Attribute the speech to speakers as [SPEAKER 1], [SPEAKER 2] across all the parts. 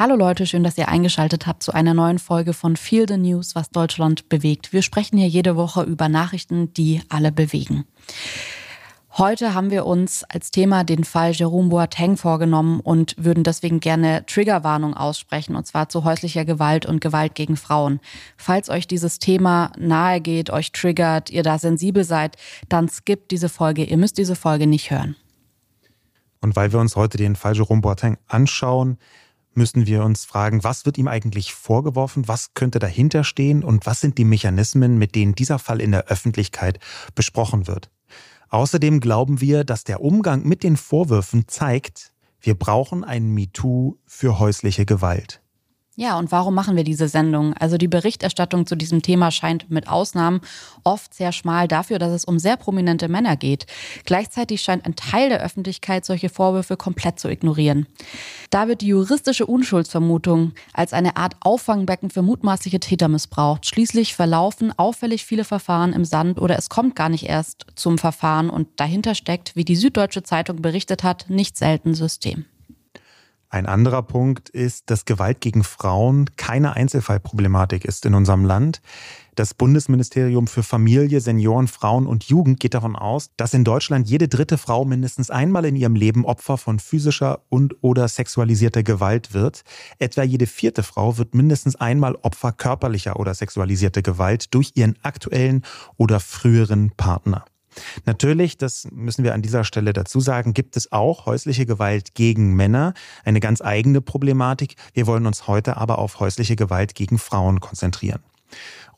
[SPEAKER 1] Hallo Leute, schön, dass ihr eingeschaltet habt zu einer neuen Folge von Feel the News, was Deutschland bewegt. Wir sprechen hier jede Woche über Nachrichten, die alle bewegen. Heute haben wir uns als Thema den Fall Jerome Boateng vorgenommen und würden deswegen gerne Triggerwarnung aussprechen, und zwar zu häuslicher Gewalt und Gewalt gegen Frauen. Falls euch dieses Thema nahe geht, euch triggert, ihr da sensibel seid, dann skippt diese Folge. Ihr müsst diese Folge nicht hören.
[SPEAKER 2] Und weil wir uns heute den Fall Jerome Boateng anschauen, müssen wir uns fragen, was wird ihm eigentlich vorgeworfen, was könnte dahinter stehen und was sind die Mechanismen, mit denen dieser Fall in der Öffentlichkeit besprochen wird. Außerdem glauben wir, dass der Umgang mit den Vorwürfen zeigt, wir brauchen ein MeToo für häusliche Gewalt.
[SPEAKER 1] Ja, und warum machen wir diese Sendung? Also die Berichterstattung zu diesem Thema scheint mit Ausnahmen oft sehr schmal dafür, dass es um sehr prominente Männer geht. Gleichzeitig scheint ein Teil der Öffentlichkeit solche Vorwürfe komplett zu ignorieren. Da wird die juristische Unschuldsvermutung als eine Art Auffangbecken für mutmaßliche Täter missbraucht. Schließlich verlaufen auffällig viele Verfahren im Sand oder es kommt gar nicht erst zum Verfahren und dahinter steckt, wie die Süddeutsche Zeitung berichtet hat, nicht selten System.
[SPEAKER 2] Ein anderer Punkt ist, dass Gewalt gegen Frauen keine Einzelfallproblematik ist in unserem Land. Das Bundesministerium für Familie, Senioren, Frauen und Jugend geht davon aus, dass in Deutschland jede dritte Frau mindestens einmal in ihrem Leben Opfer von physischer und oder sexualisierter Gewalt wird. Etwa jede vierte Frau wird mindestens einmal Opfer körperlicher oder sexualisierter Gewalt durch ihren aktuellen oder früheren Partner. Natürlich, das müssen wir an dieser Stelle dazu sagen, gibt es auch häusliche Gewalt gegen Männer, eine ganz eigene Problematik. Wir wollen uns heute aber auf häusliche Gewalt gegen Frauen konzentrieren.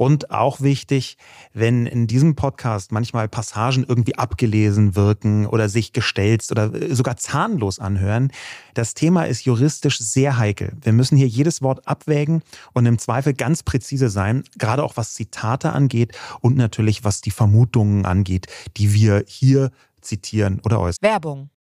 [SPEAKER 2] Und auch wichtig, wenn in diesem Podcast manchmal Passagen irgendwie abgelesen wirken oder sich gestelzt oder äh, sogar zahnlos anhören, das Thema ist juristisch sehr heikel. Wir müssen hier jedes Wort abwägen und im Zweifel ganz präzise sein, gerade auch was Zitate angeht und natürlich was die Vermutungen angeht, die wir hier zitieren oder äußern.
[SPEAKER 1] Werbung.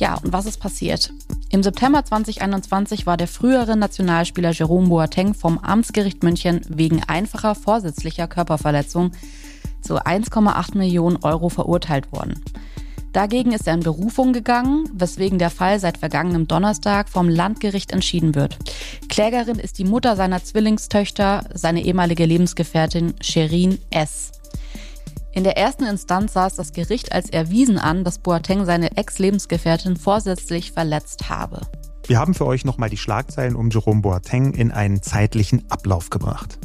[SPEAKER 1] Ja, und was ist passiert? Im September 2021 war der frühere Nationalspieler Jerome Boateng vom Amtsgericht München wegen einfacher vorsätzlicher Körperverletzung zu 1,8 Millionen Euro verurteilt worden. Dagegen ist er in Berufung gegangen, weswegen der Fall seit vergangenem Donnerstag vom Landgericht entschieden wird. Klägerin ist die Mutter seiner Zwillingstöchter, seine ehemalige Lebensgefährtin Sherin S. In der ersten Instanz sah es das Gericht als erwiesen an, dass Boateng seine Ex-Lebensgefährtin vorsätzlich verletzt habe.
[SPEAKER 2] Wir haben für euch nochmal die Schlagzeilen um Jerome Boateng in einen zeitlichen Ablauf gebracht.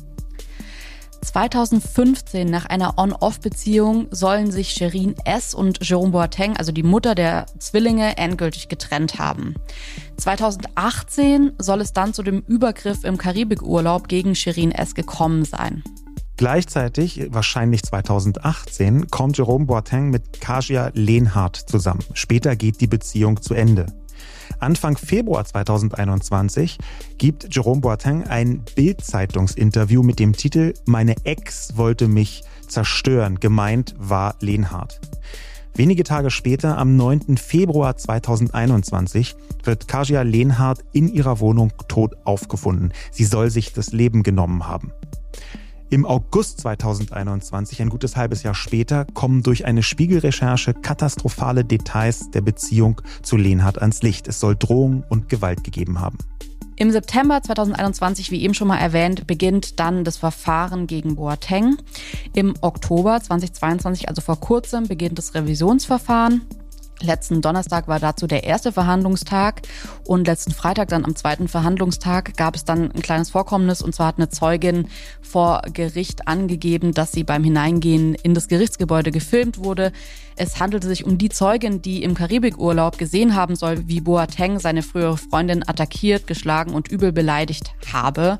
[SPEAKER 1] 2015 nach einer On-Off-Beziehung sollen sich Sherin S. und Jerome Boateng, also die Mutter der Zwillinge, endgültig getrennt haben. 2018 soll es dann zu dem Übergriff im Karibikurlaub gegen Sherin S. gekommen sein.
[SPEAKER 2] Gleichzeitig, wahrscheinlich 2018, kommt Jerome Boateng mit Kajia Lehnhardt zusammen. Später geht die Beziehung zu Ende. Anfang Februar 2021 gibt Jerome Boateng ein Bild-Zeitungsinterview mit dem Titel Meine Ex wollte mich zerstören. Gemeint war Lehnhardt. Wenige Tage später, am 9. Februar 2021, wird Kajia Lehnhardt in ihrer Wohnung tot aufgefunden. Sie soll sich das Leben genommen haben. Im August 2021, ein gutes halbes Jahr später, kommen durch eine Spiegelrecherche katastrophale Details der Beziehung zu Lehnhardt ans Licht. Es soll Drohung und Gewalt gegeben haben.
[SPEAKER 1] Im September 2021, wie eben schon mal erwähnt, beginnt dann das Verfahren gegen Boateng. Im Oktober 2022, also vor kurzem, beginnt das Revisionsverfahren. Letzten Donnerstag war dazu der erste Verhandlungstag und letzten Freitag dann am zweiten Verhandlungstag gab es dann ein kleines Vorkommnis und zwar hat eine Zeugin vor Gericht angegeben, dass sie beim Hineingehen in das Gerichtsgebäude gefilmt wurde. Es handelte sich um die Zeugin, die im Karibikurlaub gesehen haben soll, wie Boateng seine frühere Freundin attackiert, geschlagen und übel beleidigt habe.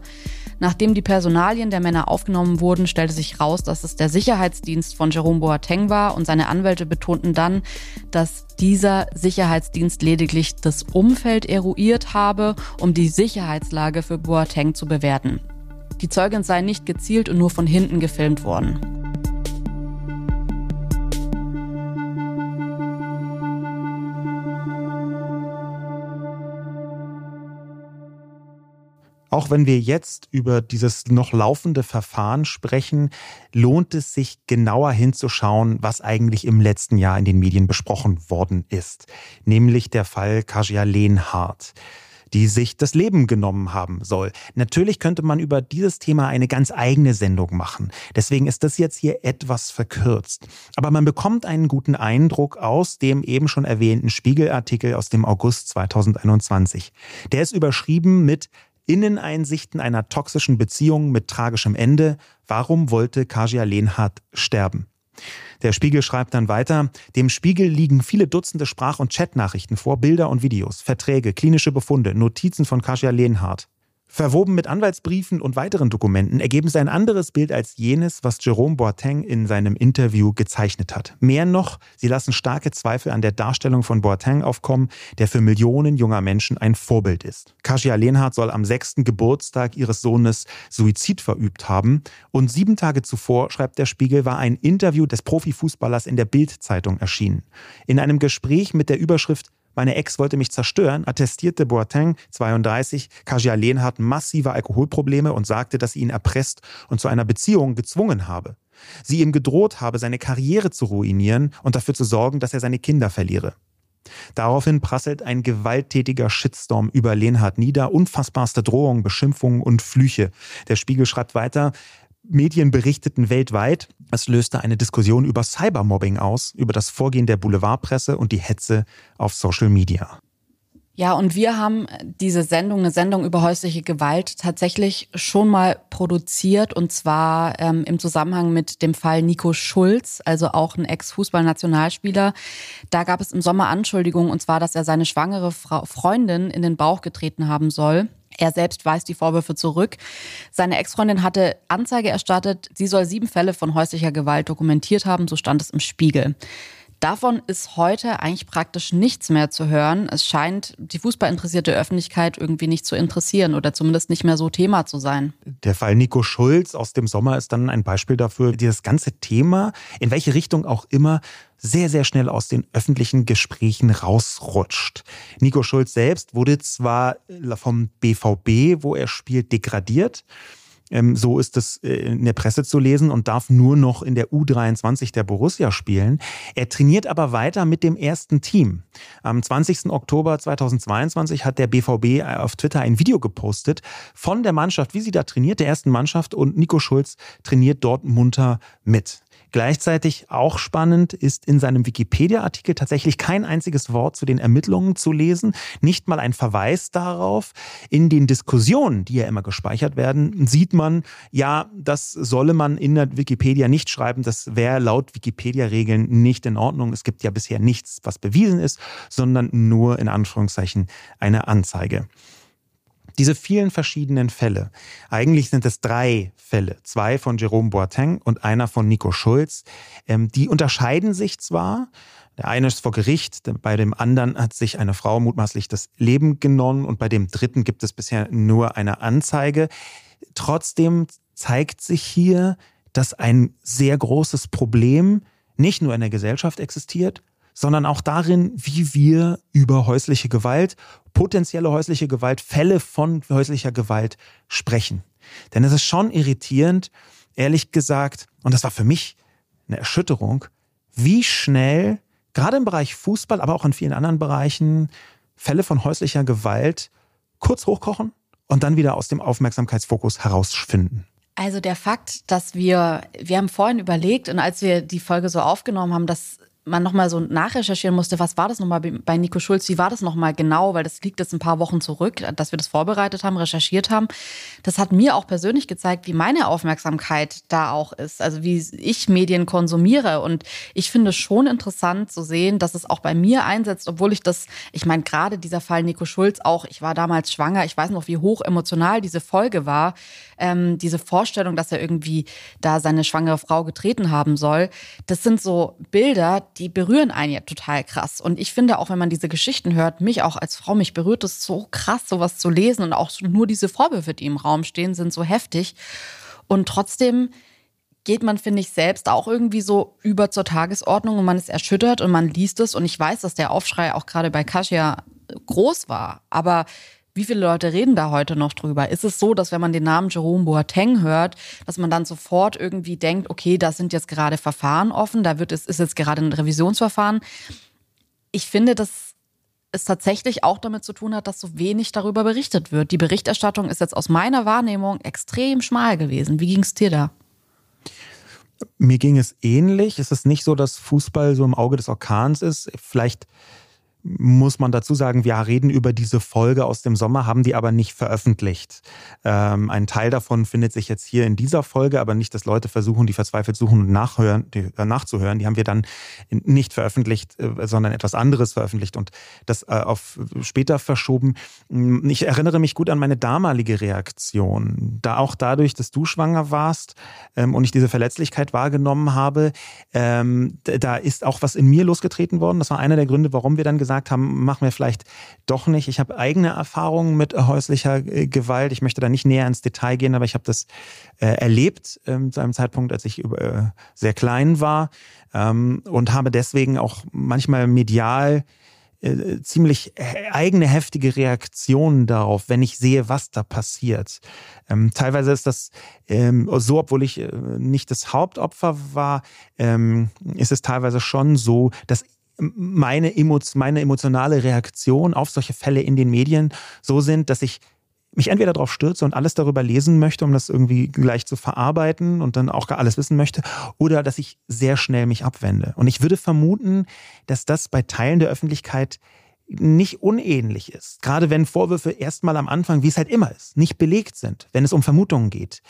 [SPEAKER 1] Nachdem die Personalien der Männer aufgenommen wurden, stellte sich raus, dass es der Sicherheitsdienst von Jerome Boateng war und seine Anwälte betonten dann, dass dieser Sicherheitsdienst lediglich das Umfeld eruiert habe, um die Sicherheitslage für Boateng zu bewerten. Die Zeugin sei nicht gezielt und nur von hinten gefilmt worden.
[SPEAKER 2] Auch wenn wir jetzt über dieses noch laufende Verfahren sprechen, lohnt es sich genauer hinzuschauen, was eigentlich im letzten Jahr in den Medien besprochen worden ist, nämlich der Fall Kajia Lehnhardt die sich das Leben genommen haben soll. Natürlich könnte man über dieses Thema eine ganz eigene Sendung machen. Deswegen ist das jetzt hier etwas verkürzt. Aber man bekommt einen guten Eindruck aus dem eben schon erwähnten Spiegelartikel aus dem August 2021. Der ist überschrieben mit Inneneinsichten einer toxischen Beziehung mit tragischem Ende. Warum wollte Kajia Lehnhardt sterben? Der Spiegel schreibt dann weiter, dem Spiegel liegen viele Dutzende Sprach- und Chatnachrichten vor, Bilder und Videos, Verträge, klinische Befunde, Notizen von Kasia Lehnhardt. Verwoben mit Anwaltsbriefen und weiteren Dokumenten ergeben sie ein anderes Bild als jenes, was Jerome Boateng in seinem Interview gezeichnet hat. Mehr noch, sie lassen starke Zweifel an der Darstellung von Boateng aufkommen, der für Millionen junger Menschen ein Vorbild ist. Kasia Lehnhardt soll am sechsten Geburtstag ihres Sohnes Suizid verübt haben und sieben Tage zuvor, schreibt der Spiegel, war ein Interview des Profifußballers in der Bild-Zeitung erschienen. In einem Gespräch mit der Überschrift meine Ex wollte mich zerstören, attestierte Boateng, 32, Kajia Lehnhardt massive Alkoholprobleme und sagte, dass sie ihn erpresst und zu einer Beziehung gezwungen habe. Sie ihm gedroht habe, seine Karriere zu ruinieren und dafür zu sorgen, dass er seine Kinder verliere. Daraufhin prasselt ein gewalttätiger Shitstorm über Lehnhardt nieder, unfassbarste Drohungen, Beschimpfungen und Flüche. Der Spiegel schreibt weiter, Medien berichteten weltweit. Es löste eine Diskussion über Cybermobbing aus, über das Vorgehen der Boulevardpresse und die Hetze auf Social Media.
[SPEAKER 1] Ja, und wir haben diese Sendung, eine Sendung über häusliche Gewalt, tatsächlich schon mal produziert und zwar ähm, im Zusammenhang mit dem Fall Nico Schulz, also auch ein Ex-Fußballnationalspieler. Da gab es im Sommer Anschuldigungen und zwar, dass er seine schwangere Frau, Freundin in den Bauch getreten haben soll. Er selbst weist die Vorwürfe zurück. Seine Ex-Freundin hatte Anzeige erstattet. Sie soll sieben Fälle von häuslicher Gewalt dokumentiert haben, so stand es im Spiegel. Davon ist heute eigentlich praktisch nichts mehr zu hören. Es scheint die fußballinteressierte Öffentlichkeit irgendwie nicht zu interessieren oder zumindest nicht mehr so Thema zu sein.
[SPEAKER 2] Der Fall Nico Schulz aus dem Sommer ist dann ein Beispiel dafür, wie das ganze Thema, in welche Richtung auch immer, sehr, sehr schnell aus den öffentlichen Gesprächen rausrutscht. Nico Schulz selbst wurde zwar vom BVB, wo er spielt, degradiert. Ähm, so ist es äh, in der Presse zu lesen und darf nur noch in der U23 der Borussia spielen. Er trainiert aber weiter mit dem ersten Team. Am 20. Oktober 2022 hat der BVB äh, auf Twitter ein Video gepostet von der Mannschaft, wie sie da trainiert, der ersten Mannschaft und Nico Schulz trainiert dort munter mit. Gleichzeitig auch spannend ist in seinem Wikipedia-Artikel tatsächlich kein einziges Wort zu den Ermittlungen zu lesen, nicht mal ein Verweis darauf. In den Diskussionen, die ja immer gespeichert werden, sieht man, ja, das solle man in der Wikipedia nicht schreiben, das wäre laut Wikipedia-Regeln nicht in Ordnung. Es gibt ja bisher nichts, was bewiesen ist, sondern nur in Anführungszeichen eine Anzeige. Diese vielen verschiedenen Fälle, eigentlich sind es drei Fälle, zwei von Jerome Boateng und einer von Nico Schulz, ähm, die unterscheiden sich zwar, der eine ist vor Gericht, bei dem anderen hat sich eine Frau mutmaßlich das Leben genommen und bei dem dritten gibt es bisher nur eine Anzeige. Trotzdem zeigt sich hier, dass ein sehr großes Problem nicht nur in der Gesellschaft existiert, sondern auch darin, wie wir über häusliche Gewalt, potenzielle häusliche Gewalt, Fälle von häuslicher Gewalt sprechen. Denn es ist schon irritierend, ehrlich gesagt, und das war für mich eine Erschütterung, wie schnell, gerade im Bereich Fußball, aber auch in vielen anderen Bereichen, Fälle von häuslicher Gewalt kurz hochkochen und dann wieder aus dem Aufmerksamkeitsfokus herausfinden.
[SPEAKER 1] Also der Fakt, dass wir, wir haben vorhin überlegt und als wir die Folge so aufgenommen haben, dass man nochmal so nachrecherchieren musste, was war das nochmal bei Nico Schulz, wie war das nochmal genau, weil das liegt jetzt ein paar Wochen zurück, dass wir das vorbereitet haben, recherchiert haben. Das hat mir auch persönlich gezeigt, wie meine Aufmerksamkeit da auch ist, also wie ich Medien konsumiere. Und ich finde es schon interessant zu sehen, dass es auch bei mir einsetzt, obwohl ich das, ich meine, gerade dieser Fall Nico Schulz auch, ich war damals schwanger, ich weiß noch, wie hoch emotional diese Folge war, ähm, diese Vorstellung, dass er irgendwie da seine schwangere Frau getreten haben soll. Das sind so Bilder, die berühren einen ja total krass. Und ich finde auch, wenn man diese Geschichten hört, mich auch als Frau, mich berührt es so krass, sowas zu lesen. Und auch nur diese Vorwürfe, die im Raum stehen, sind so heftig. Und trotzdem geht man, finde ich, selbst auch irgendwie so über zur Tagesordnung und man ist erschüttert und man liest es. Und ich weiß, dass der Aufschrei auch gerade bei Kasia groß war. Aber wie viele Leute reden da heute noch drüber? Ist es so, dass wenn man den Namen Jerome Boateng hört, dass man dann sofort irgendwie denkt, okay, da sind jetzt gerade Verfahren offen, da wird es, ist jetzt gerade ein Revisionsverfahren. Ich finde, dass es tatsächlich auch damit zu tun hat, dass so wenig darüber berichtet wird. Die Berichterstattung ist jetzt aus meiner Wahrnehmung extrem schmal gewesen. Wie ging es dir da?
[SPEAKER 2] Mir ging es ähnlich. Es ist nicht so, dass Fußball so im Auge des Orkans ist. Vielleicht muss man dazu sagen, wir reden über diese Folge aus dem Sommer, haben die aber nicht veröffentlicht. Ähm, ein Teil davon findet sich jetzt hier in dieser Folge, aber nicht, dass Leute versuchen, die verzweifelt suchen und nachhören, die, äh, nachzuhören. Die haben wir dann nicht veröffentlicht, äh, sondern etwas anderes veröffentlicht und das äh, auf später verschoben. Mm, ich erinnere mich gut an meine damalige Reaktion. Da auch dadurch, dass du schwanger warst ähm, und ich diese Verletzlichkeit wahrgenommen habe, ähm, da ist auch was in mir losgetreten worden. Das war einer der Gründe, warum wir dann gesagt gesagt haben, machen wir vielleicht doch nicht. Ich habe eigene Erfahrungen mit häuslicher äh, Gewalt. Ich möchte da nicht näher ins Detail gehen, aber ich habe das äh, erlebt ähm, zu einem Zeitpunkt, als ich äh, sehr klein war ähm, und habe deswegen auch manchmal medial äh, ziemlich eigene heftige Reaktionen darauf, wenn ich sehe, was da passiert. Ähm, teilweise ist das ähm, so, obwohl ich äh, nicht das Hauptopfer war, ähm, ist es teilweise schon so, dass meine, meine emotionale Reaktion auf solche Fälle in den Medien so sind, dass ich mich entweder darauf stürze und alles darüber lesen möchte, um das irgendwie gleich zu verarbeiten und dann auch gar alles wissen möchte, oder dass ich sehr schnell mich abwende. Und ich würde vermuten, dass das bei Teilen der Öffentlichkeit nicht unähnlich ist. Gerade wenn Vorwürfe erstmal am Anfang, wie es halt immer ist, nicht belegt sind, wenn es um Vermutungen geht,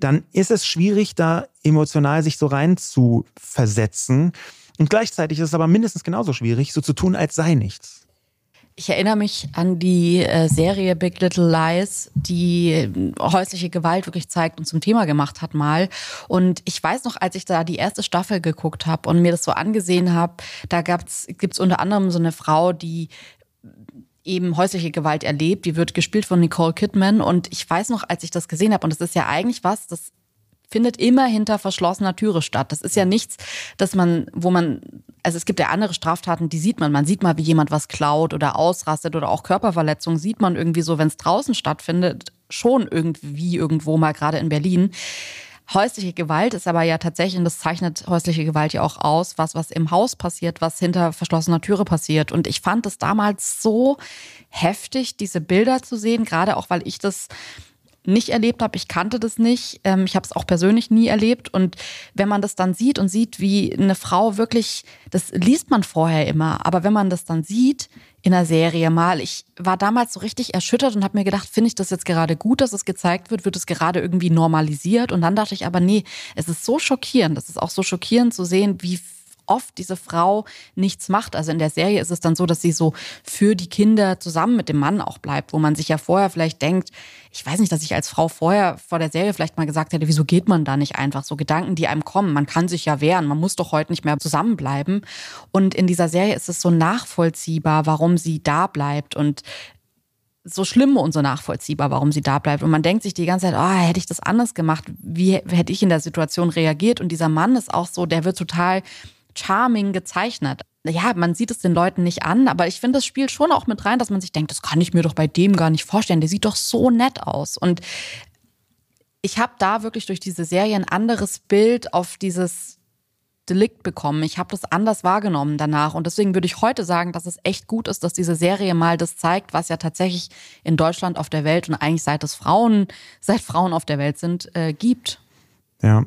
[SPEAKER 2] dann ist es schwierig, da emotional sich so rein zu versetzen und gleichzeitig ist es aber mindestens genauso schwierig, so zu tun, als sei nichts.
[SPEAKER 1] Ich erinnere mich an die äh, Serie Big Little Lies, die äh, häusliche Gewalt wirklich zeigt und zum Thema gemacht hat mal. Und ich weiß noch, als ich da die erste Staffel geguckt habe und mir das so angesehen habe, da gibt es unter anderem so eine Frau, die eben häusliche Gewalt erlebt. Die wird gespielt von Nicole Kidman. Und ich weiß noch, als ich das gesehen habe, und das ist ja eigentlich was, das findet immer hinter verschlossener Türe statt. Das ist ja nichts, dass man, wo man, also es gibt ja andere Straftaten, die sieht man. Man sieht mal, wie jemand was klaut oder ausrastet oder auch Körperverletzungen sieht man irgendwie so, wenn es draußen stattfindet, schon irgendwie irgendwo mal gerade in Berlin. Häusliche Gewalt ist aber ja tatsächlich, und das zeichnet häusliche Gewalt ja auch aus, was, was im Haus passiert, was hinter verschlossener Türe passiert. Und ich fand es damals so heftig, diese Bilder zu sehen, gerade auch, weil ich das nicht erlebt habe. Ich kannte das nicht. Ähm, ich habe es auch persönlich nie erlebt. Und wenn man das dann sieht und sieht, wie eine Frau wirklich, das liest man vorher immer, aber wenn man das dann sieht, in der Serie mal. Ich war damals so richtig erschüttert und habe mir gedacht, finde ich das jetzt gerade gut, dass es gezeigt wird? Wird es gerade irgendwie normalisiert? Und dann dachte ich aber, nee, es ist so schockierend. Es ist auch so schockierend zu sehen, wie oft diese Frau nichts macht. Also in der Serie ist es dann so, dass sie so für die Kinder zusammen mit dem Mann auch bleibt, wo man sich ja vorher vielleicht denkt, ich weiß nicht, dass ich als Frau vorher vor der Serie vielleicht mal gesagt hätte, wieso geht man da nicht einfach? So Gedanken, die einem kommen. Man kann sich ja wehren. Man muss doch heute nicht mehr zusammenbleiben. Und in dieser Serie ist es so nachvollziehbar, warum sie da bleibt und so schlimm und so nachvollziehbar, warum sie da bleibt. Und man denkt sich die ganze Zeit, oh, hätte ich das anders gemacht? Wie hätte ich in der Situation reagiert? Und dieser Mann ist auch so, der wird total charming gezeichnet. Ja, man sieht es den Leuten nicht an, aber ich finde, das spielt schon auch mit rein, dass man sich denkt, das kann ich mir doch bei dem gar nicht vorstellen. Der sieht doch so nett aus. Und ich habe da wirklich durch diese Serie ein anderes Bild auf dieses Delikt bekommen. Ich habe das anders wahrgenommen danach. Und deswegen würde ich heute sagen, dass es echt gut ist, dass diese Serie mal das zeigt, was ja tatsächlich in Deutschland auf der Welt und eigentlich seit es Frauen, seit Frauen auf der Welt sind, äh, gibt.
[SPEAKER 2] Ja,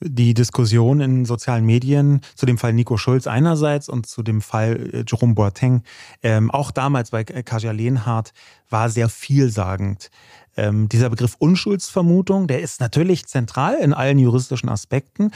[SPEAKER 2] die Diskussion in sozialen Medien zu dem Fall Nico Schulz einerseits und zu dem Fall äh, Jerome Boateng, ähm, auch damals bei Kaja Lehnhardt, war sehr vielsagend. Ähm, dieser Begriff Unschuldsvermutung, der ist natürlich zentral in allen juristischen Aspekten,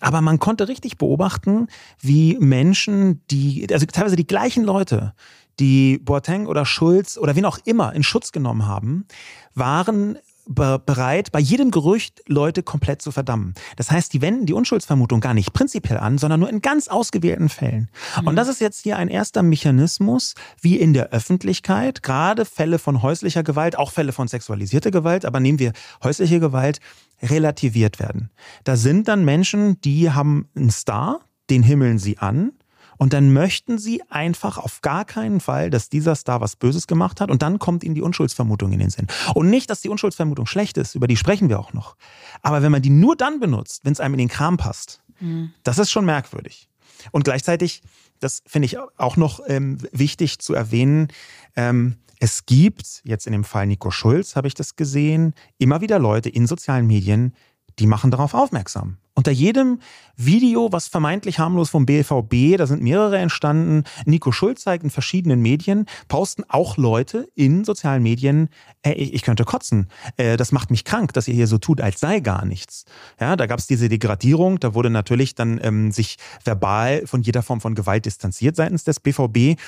[SPEAKER 2] aber man konnte richtig beobachten, wie Menschen, die, also teilweise die gleichen Leute, die Boateng oder Schulz oder wen auch immer in Schutz genommen haben, waren bereit, bei jedem Gerücht Leute komplett zu verdammen. Das heißt, die wenden die Unschuldsvermutung gar nicht prinzipiell an, sondern nur in ganz ausgewählten Fällen. Mhm. Und das ist jetzt hier ein erster Mechanismus, wie in der Öffentlichkeit, gerade Fälle von häuslicher Gewalt, auch Fälle von sexualisierter Gewalt, aber nehmen wir häusliche Gewalt, relativiert werden. Da sind dann Menschen, die haben einen Star, den himmeln sie an, und dann möchten sie einfach auf gar keinen Fall, dass dieser Star was Böses gemacht hat. Und dann kommt ihnen die Unschuldsvermutung in den Sinn. Und nicht, dass die Unschuldsvermutung schlecht ist, über die sprechen wir auch noch. Aber wenn man die nur dann benutzt, wenn es einem in den Kram passt, mhm. das ist schon merkwürdig. Und gleichzeitig, das finde ich auch noch ähm, wichtig zu erwähnen, ähm, es gibt, jetzt in dem Fall Nico Schulz habe ich das gesehen, immer wieder Leute in sozialen Medien, die machen darauf aufmerksam. Unter jedem Video, was vermeintlich harmlos vom BVB, da sind mehrere entstanden, Nico Schulz zeigt in verschiedenen Medien, posten auch Leute in sozialen Medien, ey, ich könnte kotzen. Äh, das macht mich krank, dass ihr hier so tut, als sei gar nichts. Ja, da gab es diese Degradierung, da wurde natürlich dann ähm, sich verbal von jeder Form von Gewalt distanziert seitens des BVB.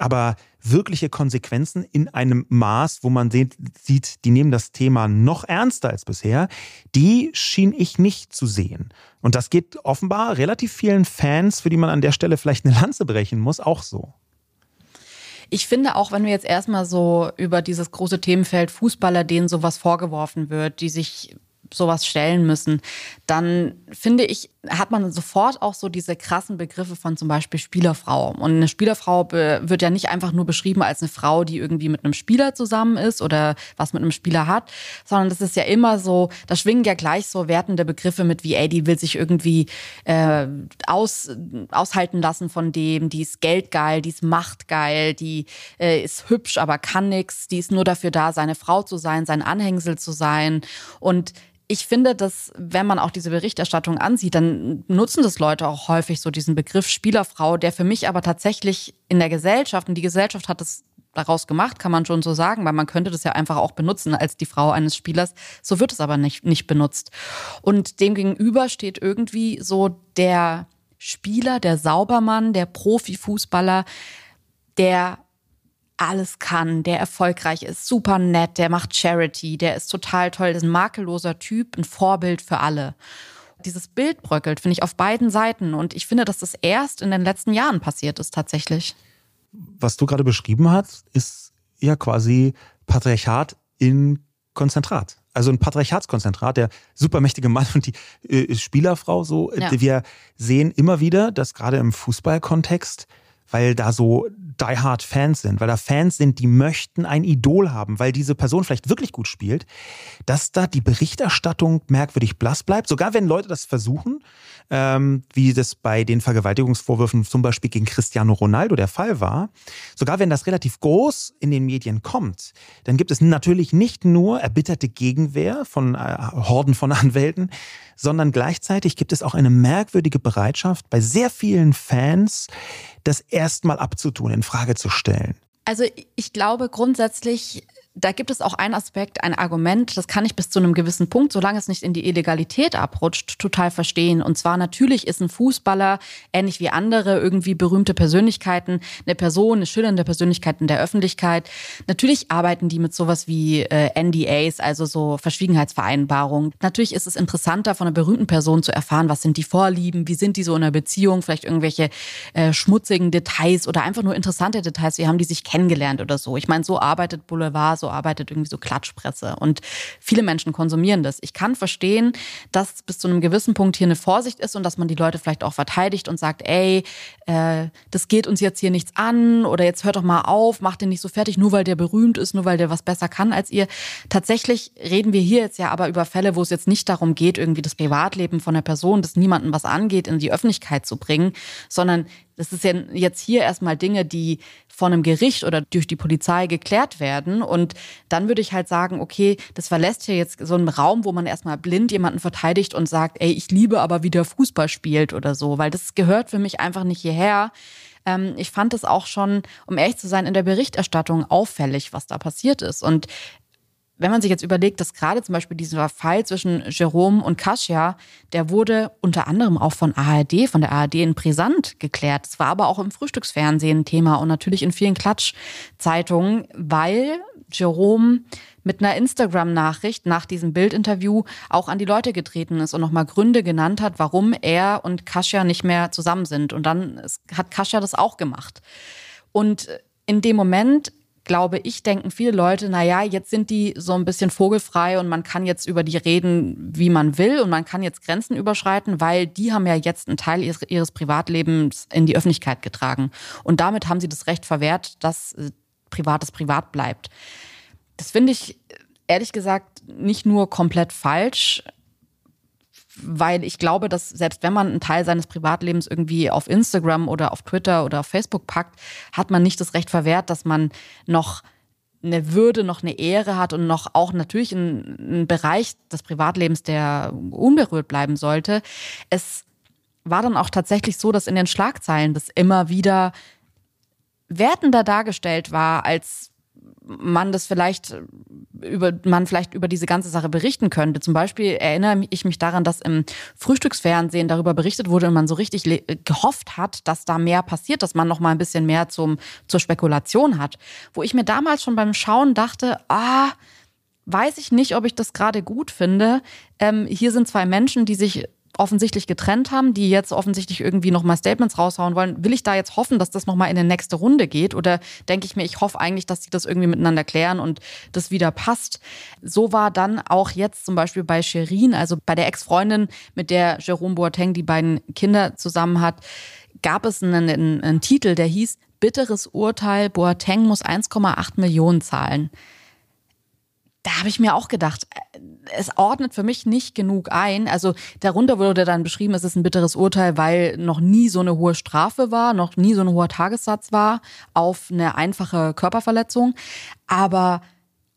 [SPEAKER 2] Aber wirkliche Konsequenzen in einem Maß, wo man sieht, die nehmen das Thema noch ernster als bisher, die schien ich nicht zu sehen. Und das geht offenbar relativ vielen Fans, für die man an der Stelle vielleicht eine Lanze brechen muss, auch so.
[SPEAKER 1] Ich finde auch, wenn wir jetzt erstmal so über dieses große Themenfeld Fußballer, denen sowas vorgeworfen wird, die sich sowas stellen müssen, dann finde ich, hat man sofort auch so diese krassen Begriffe von zum Beispiel Spielerfrau. Und eine Spielerfrau wird ja nicht einfach nur beschrieben als eine Frau, die irgendwie mit einem Spieler zusammen ist oder was mit einem Spieler hat, sondern das ist ja immer so, da schwingen ja gleich so wertende Begriffe mit wie, ey, die will sich irgendwie äh, aus, aushalten lassen von dem, die ist geldgeil, die ist machtgeil, die äh, ist hübsch, aber kann nix, die ist nur dafür da, seine Frau zu sein, sein Anhängsel zu sein. Und ich finde, dass wenn man auch diese Berichterstattung ansieht, dann nutzen das Leute auch häufig so diesen Begriff Spielerfrau, der für mich aber tatsächlich in der Gesellschaft, und die Gesellschaft hat es daraus gemacht, kann man schon so sagen, weil man könnte das ja einfach auch benutzen als die Frau eines Spielers. So wird es aber nicht, nicht benutzt. Und dem gegenüber steht irgendwie so der Spieler, der Saubermann, der Profifußballer, der alles kann, der erfolgreich ist, super nett, der macht Charity, der ist total toll, der ist ein makelloser Typ, ein Vorbild für alle. Dieses Bild bröckelt, finde ich, auf beiden Seiten. Und ich finde, dass das erst in den letzten Jahren passiert ist, tatsächlich.
[SPEAKER 2] Was du gerade beschrieben hast, ist ja quasi Patriarchat in Konzentrat. Also ein Patriarchatskonzentrat, der supermächtige Mann und die äh, Spielerfrau so. Ja. Wir sehen immer wieder, dass gerade im Fußballkontext weil da so die-hard Fans sind, weil da Fans sind, die möchten ein Idol haben, weil diese Person vielleicht wirklich gut spielt, dass da die Berichterstattung merkwürdig blass bleibt. Sogar wenn Leute das versuchen, ähm, wie das bei den Vergewaltigungsvorwürfen zum Beispiel gegen Cristiano Ronaldo der Fall war, sogar wenn das relativ groß in den Medien kommt, dann gibt es natürlich nicht nur erbitterte Gegenwehr von äh, Horden von Anwälten, sondern gleichzeitig gibt es auch eine merkwürdige Bereitschaft bei sehr vielen Fans, das erstmal abzutun, in Frage zu stellen.
[SPEAKER 1] Also ich glaube grundsätzlich da gibt es auch ein Aspekt, ein Argument, das kann ich bis zu einem gewissen Punkt, solange es nicht in die Illegalität abrutscht, total verstehen. Und zwar natürlich ist ein Fußballer, ähnlich wie andere irgendwie berühmte Persönlichkeiten, eine Person, eine schillernde Persönlichkeit in der Öffentlichkeit. Natürlich arbeiten die mit sowas wie äh, NDAs, also so Verschwiegenheitsvereinbarungen. Natürlich ist es interessanter, von einer berühmten Person zu erfahren, was sind die Vorlieben, wie sind die so in einer Beziehung, vielleicht irgendwelche äh, schmutzigen Details oder einfach nur interessante Details, wie haben die sich kennengelernt oder so. Ich meine, so arbeitet Boulevard so arbeitet, irgendwie so Klatschpresse. Und viele Menschen konsumieren das. Ich kann verstehen, dass bis zu einem gewissen Punkt hier eine Vorsicht ist und dass man die Leute vielleicht auch verteidigt und sagt, ey, äh, das geht uns jetzt hier nichts an oder jetzt hört doch mal auf, macht den nicht so fertig, nur weil der berühmt ist, nur weil der was besser kann als ihr. Tatsächlich reden wir hier jetzt ja aber über Fälle, wo es jetzt nicht darum geht, irgendwie das Privatleben von der Person, das niemandem was angeht, in die Öffentlichkeit zu bringen, sondern das ist ja jetzt hier erstmal Dinge, die von einem Gericht oder durch die Polizei geklärt werden. Und dann würde ich halt sagen, okay, das verlässt hier jetzt so einen Raum, wo man erstmal blind jemanden verteidigt und sagt, ey, ich liebe aber, wie der Fußball spielt oder so, weil das gehört für mich einfach nicht hierher. Ähm, ich fand es auch schon, um ehrlich zu sein, in der Berichterstattung auffällig, was da passiert ist. Und wenn man sich jetzt überlegt, dass gerade zum Beispiel dieser Fall zwischen Jerome und Kasia, der wurde unter anderem auch von ARD, von der ARD in Brisant geklärt. Es war aber auch im Frühstücksfernsehen Thema und natürlich in vielen Klatschzeitungen, weil Jerome mit einer Instagram-Nachricht nach diesem Bildinterview auch an die Leute getreten ist und nochmal Gründe genannt hat, warum er und Kasia nicht mehr zusammen sind. Und dann hat Kasia das auch gemacht. Und in dem Moment glaube ich, denken viele Leute, na ja, jetzt sind die so ein bisschen vogelfrei und man kann jetzt über die reden, wie man will und man kann jetzt Grenzen überschreiten, weil die haben ja jetzt einen Teil ihres, ihres Privatlebens in die Öffentlichkeit getragen. Und damit haben sie das Recht verwehrt, dass äh, Privates privat bleibt. Das finde ich ehrlich gesagt nicht nur komplett falsch, weil ich glaube, dass selbst wenn man einen Teil seines Privatlebens irgendwie auf Instagram oder auf Twitter oder auf Facebook packt, hat man nicht das Recht verwehrt, dass man noch eine Würde, noch eine Ehre hat und noch auch natürlich einen Bereich des Privatlebens, der unberührt bleiben sollte. Es war dann auch tatsächlich so, dass in den Schlagzeilen das immer wieder wertender dargestellt war, als man das vielleicht über, man vielleicht über diese ganze Sache berichten könnte. Zum Beispiel erinnere ich mich daran, dass im Frühstücksfernsehen darüber berichtet wurde und man so richtig gehofft hat, dass da mehr passiert, dass man noch mal ein bisschen mehr zum, zur Spekulation hat. Wo ich mir damals schon beim Schauen dachte, ah, weiß ich nicht, ob ich das gerade gut finde. Ähm, hier sind zwei Menschen, die sich offensichtlich getrennt haben, die jetzt offensichtlich irgendwie nochmal Statements raushauen wollen, will ich da jetzt hoffen, dass das nochmal in die nächste Runde geht? Oder denke ich mir, ich hoffe eigentlich, dass sie das irgendwie miteinander klären und das wieder passt? So war dann auch jetzt zum Beispiel bei Sherin, also bei der Ex-Freundin, mit der Jerome Boateng die beiden Kinder zusammen hat, gab es einen, einen, einen Titel, der hieß Bitteres Urteil, Boateng muss 1,8 Millionen zahlen da habe ich mir auch gedacht, es ordnet für mich nicht genug ein. Also darunter wurde dann beschrieben, es ist ein bitteres Urteil, weil noch nie so eine hohe Strafe war, noch nie so ein hoher Tagessatz war auf eine einfache Körperverletzung. Aber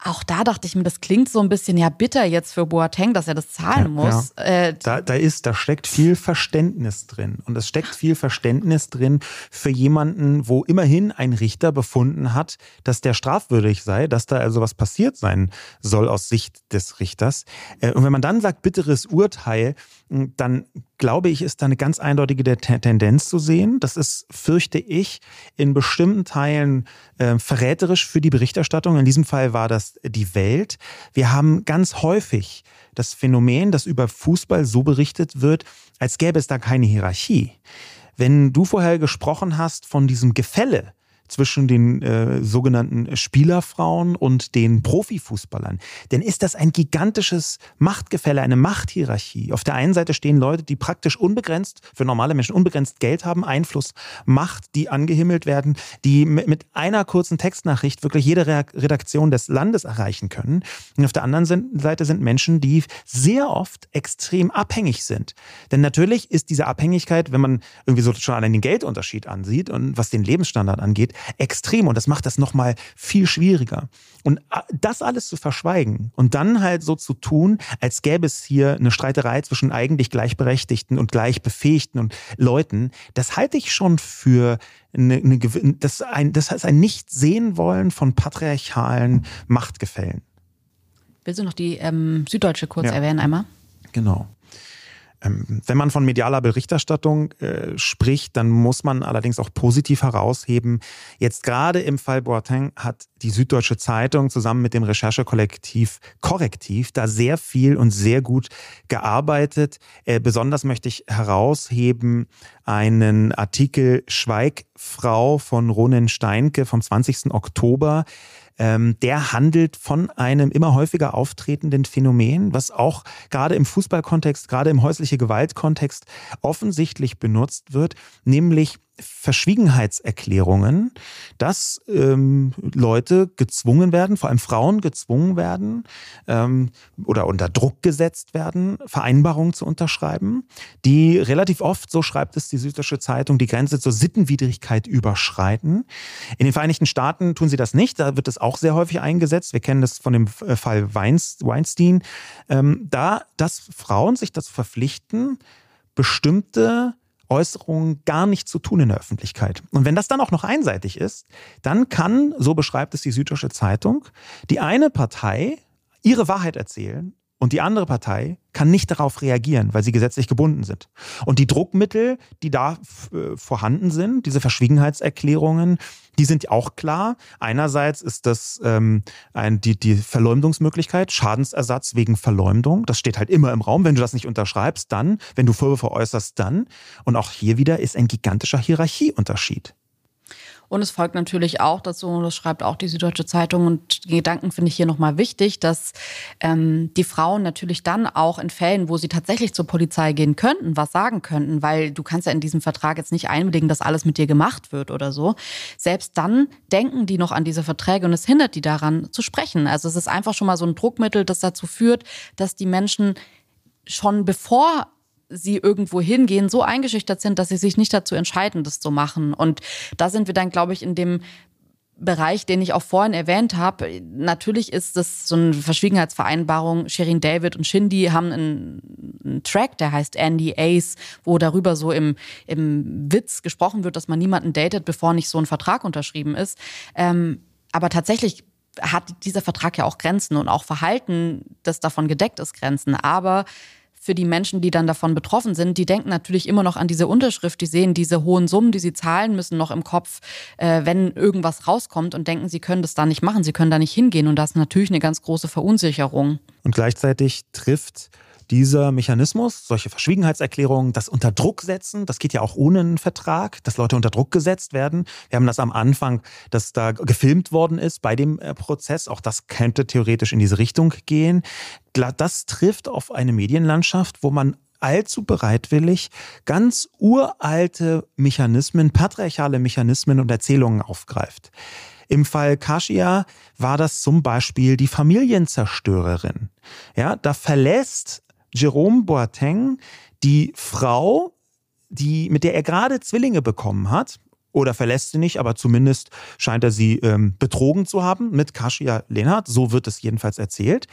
[SPEAKER 1] auch da dachte ich mir, das klingt so ein bisschen ja bitter jetzt für Boateng, dass er das zahlen ja, muss.
[SPEAKER 2] Ja. Äh, da, da ist, da steckt viel Verständnis drin. Und es steckt viel Verständnis drin für jemanden, wo immerhin ein Richter befunden hat, dass der strafwürdig sei, dass da also was passiert sein soll aus Sicht des Richters. Äh, und wenn man dann sagt, bitteres Urteil, dann glaube ich, ist da eine ganz eindeutige Tendenz zu sehen. Das ist, fürchte ich, in bestimmten Teilen äh, verräterisch für die Berichterstattung. In diesem Fall war das die Welt. Wir haben ganz häufig das Phänomen, dass über Fußball so berichtet wird, als gäbe es da keine Hierarchie. Wenn du vorher gesprochen hast von diesem Gefälle zwischen den äh, sogenannten Spielerfrauen und den Profifußballern. Denn ist das ein gigantisches Machtgefälle, eine Machthierarchie. Auf der einen Seite stehen Leute, die praktisch unbegrenzt, für normale Menschen unbegrenzt Geld haben, Einfluss, Macht, die angehimmelt werden, die mit einer kurzen Textnachricht wirklich jede Redaktion des Landes erreichen können. Und auf der anderen Seite sind Menschen, die sehr oft extrem abhängig sind. Denn natürlich ist diese Abhängigkeit, wenn man irgendwie so schon allein den Geldunterschied ansieht und was den Lebensstandard angeht, extrem und das macht das nochmal viel schwieriger. Und äh, das alles zu verschweigen und dann halt so zu tun, als gäbe es hier eine Streiterei zwischen eigentlich gleichberechtigten und gleichbefähigten und Leuten, das halte ich schon für eine, eine, das, ein, das heißt ein Nicht-Sehen-Wollen von patriarchalen Machtgefällen.
[SPEAKER 1] Willst du noch die ähm, Süddeutsche kurz ja. erwähnen einmal?
[SPEAKER 2] Genau. Ähm, wenn man von medialer Berichterstattung äh, spricht, dann muss man allerdings auch positiv herausheben. Jetzt gerade im Fall Boateng hat die Süddeutsche Zeitung zusammen mit dem Recherchekollektiv Korrektiv da sehr viel und sehr gut gearbeitet. Äh, besonders möchte ich herausheben einen Artikel Schweigfrau von Ronen Steinke vom 20. Oktober ähm, der handelt von einem immer häufiger auftretenden Phänomen, was auch gerade im Fußballkontext, gerade im häusliche Gewaltkontext offensichtlich benutzt wird, nämlich Verschwiegenheitserklärungen, dass ähm, Leute gezwungen werden, vor allem Frauen gezwungen werden ähm, oder unter Druck gesetzt werden, Vereinbarungen zu unterschreiben, die relativ oft, so schreibt es die Süddeutsche Zeitung, die Grenze zur Sittenwidrigkeit überschreiten. In den Vereinigten Staaten tun sie das nicht, da wird es auch sehr häufig eingesetzt. Wir kennen das von dem äh, Fall Weinstein. Ähm, da, dass Frauen sich dazu verpflichten, bestimmte Äußerungen gar nichts zu tun in der Öffentlichkeit. Und wenn das dann auch noch einseitig ist, dann kann, so beschreibt es die Süddeutsche Zeitung, die eine Partei ihre Wahrheit erzählen und die andere Partei kann nicht darauf reagieren, weil sie gesetzlich gebunden sind. Und die Druckmittel, die da äh, vorhanden sind, diese Verschwiegenheitserklärungen, die sind auch klar. Einerseits ist das ähm, ein, die, die Verleumdungsmöglichkeit, Schadensersatz wegen Verleumdung. Das steht halt immer im Raum. Wenn du das nicht unterschreibst, dann. Wenn du Vorwürfe äußerst, dann. Und auch hier wieder ist ein gigantischer Hierarchieunterschied.
[SPEAKER 1] Und es folgt natürlich auch dazu, das schreibt auch die Süddeutsche Zeitung, und die Gedanken finde ich hier nochmal wichtig, dass ähm, die Frauen natürlich dann auch in Fällen, wo sie tatsächlich zur Polizei gehen könnten, was sagen könnten, weil du kannst ja in diesem Vertrag jetzt nicht einwilligen, dass alles mit dir gemacht wird oder so. Selbst dann denken die noch an diese Verträge und es hindert die daran zu sprechen. Also es ist einfach schon mal so ein Druckmittel, das dazu führt, dass die Menschen schon bevor sie irgendwo hingehen, so eingeschüchtert sind, dass sie sich nicht dazu entscheiden, das zu machen. Und da sind wir dann, glaube ich, in dem Bereich, den ich auch vorhin erwähnt habe. Natürlich ist das so eine Verschwiegenheitsvereinbarung. Shirin David und Shindy haben einen, einen, Track, der heißt Andy Ace, wo darüber so im, im Witz gesprochen wird, dass man niemanden datet, bevor nicht so ein Vertrag unterschrieben ist. Ähm, aber tatsächlich hat dieser Vertrag ja auch Grenzen und auch Verhalten, das davon gedeckt ist, Grenzen. Aber für die Menschen, die dann davon betroffen sind, die denken natürlich immer noch an diese Unterschrift, die sehen diese hohen Summen, die sie zahlen müssen, noch im Kopf, äh, wenn irgendwas rauskommt und denken, sie können das da nicht machen, sie können da nicht hingehen. Und das ist natürlich eine ganz große Verunsicherung.
[SPEAKER 2] Und gleichzeitig trifft dieser Mechanismus, solche Verschwiegenheitserklärungen, das unter Druck setzen, das geht ja auch ohne einen Vertrag, dass Leute unter Druck gesetzt werden. Wir haben das am Anfang, dass da gefilmt worden ist bei dem äh, Prozess. Auch das könnte theoretisch in diese Richtung gehen. Das trifft auf eine Medienlandschaft, wo man allzu bereitwillig ganz uralte Mechanismen, patriarchale Mechanismen und Erzählungen aufgreift. Im Fall Kashia war das zum Beispiel die Familienzerstörerin. Ja, da verlässt Jerome Boateng die Frau, die, mit der er gerade Zwillinge bekommen hat, oder verlässt sie nicht, aber zumindest scheint er sie ähm, betrogen zu haben mit Kasia Lehnhardt. So wird es jedenfalls erzählt.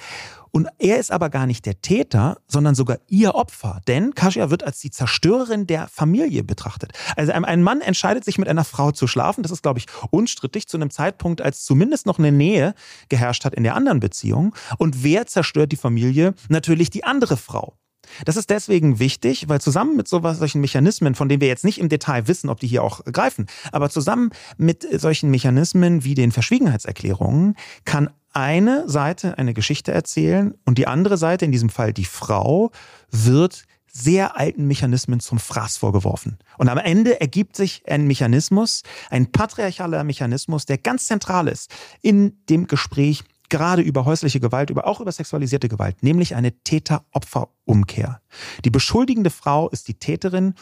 [SPEAKER 2] Und er ist aber gar nicht der Täter, sondern sogar ihr Opfer. Denn Kasia wird als die Zerstörerin der Familie betrachtet. Also ein Mann entscheidet sich mit einer Frau zu schlafen. Das ist, glaube ich, unstrittig zu einem Zeitpunkt, als zumindest noch eine Nähe geherrscht hat in der anderen Beziehung. Und wer zerstört die Familie? Natürlich die andere Frau. Das ist deswegen wichtig, weil zusammen mit sowas, solchen Mechanismen, von denen wir jetzt nicht im Detail wissen, ob die hier auch greifen, aber zusammen mit solchen Mechanismen wie den Verschwiegenheitserklärungen kann eine Seite eine Geschichte erzählen und die andere Seite, in diesem Fall die Frau, wird sehr alten Mechanismen zum Fraß vorgeworfen. Und am Ende ergibt sich ein Mechanismus, ein patriarchaler Mechanismus, der ganz zentral ist in dem Gespräch gerade über häusliche Gewalt, über auch über sexualisierte Gewalt, nämlich eine Täter-Opfer-Umkehr. Die beschuldigende Frau ist die Täterin,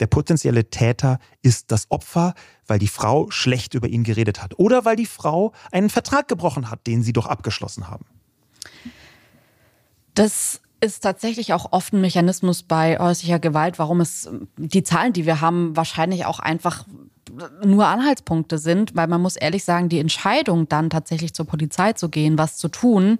[SPEAKER 2] der potenzielle Täter ist das Opfer, weil die Frau schlecht über ihn geredet hat oder weil die Frau einen Vertrag gebrochen hat, den sie doch abgeschlossen haben.
[SPEAKER 1] Das ist tatsächlich auch oft ein Mechanismus bei häuslicher Gewalt, warum es die Zahlen, die wir haben, wahrscheinlich auch einfach nur Anhaltspunkte sind, weil man muss ehrlich sagen, die Entscheidung dann tatsächlich zur Polizei zu gehen, was zu tun,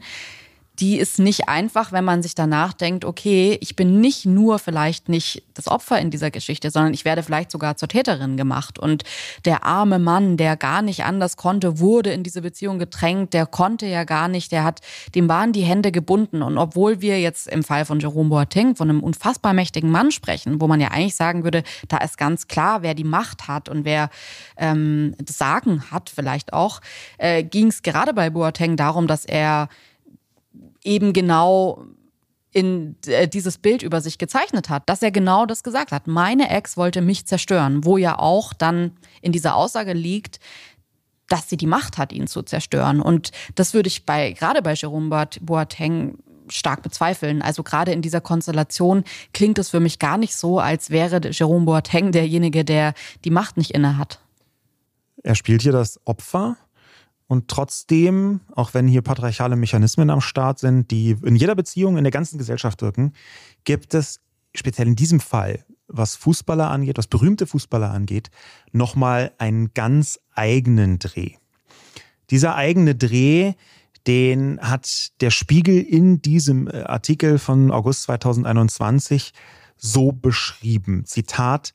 [SPEAKER 1] die ist nicht einfach, wenn man sich danach denkt, okay, ich bin nicht nur vielleicht nicht das Opfer in dieser Geschichte, sondern ich werde vielleicht sogar zur Täterin gemacht. Und der arme Mann, der gar nicht anders konnte, wurde in diese Beziehung gedrängt, der konnte ja gar nicht, der hat, dem waren die Hände gebunden. Und obwohl wir jetzt im Fall von Jerome Boateng von einem unfassbar mächtigen Mann sprechen, wo man ja eigentlich sagen würde, da ist ganz klar, wer die Macht hat und wer ähm, das Sagen hat vielleicht auch, äh, ging es gerade bei Boateng darum, dass er eben genau in äh, dieses Bild über sich gezeichnet hat, dass er genau das gesagt hat. Meine Ex wollte mich zerstören, wo ja auch dann in dieser Aussage liegt, dass sie die Macht hat, ihn zu zerstören. Und das würde ich bei, gerade bei Jerome Boateng stark bezweifeln. Also gerade in dieser Konstellation klingt es für mich gar nicht so, als wäre Jerome Boateng derjenige, der die Macht nicht inne hat.
[SPEAKER 2] Er spielt hier das Opfer und trotzdem, auch wenn hier patriarchale Mechanismen am Start sind, die in jeder Beziehung, in der ganzen Gesellschaft wirken, gibt es speziell in diesem Fall, was Fußballer angeht, was berühmte Fußballer angeht, nochmal einen ganz eigenen Dreh. Dieser eigene Dreh, den hat der Spiegel in diesem äh, Artikel von August 2021 so beschrieben. Zitat,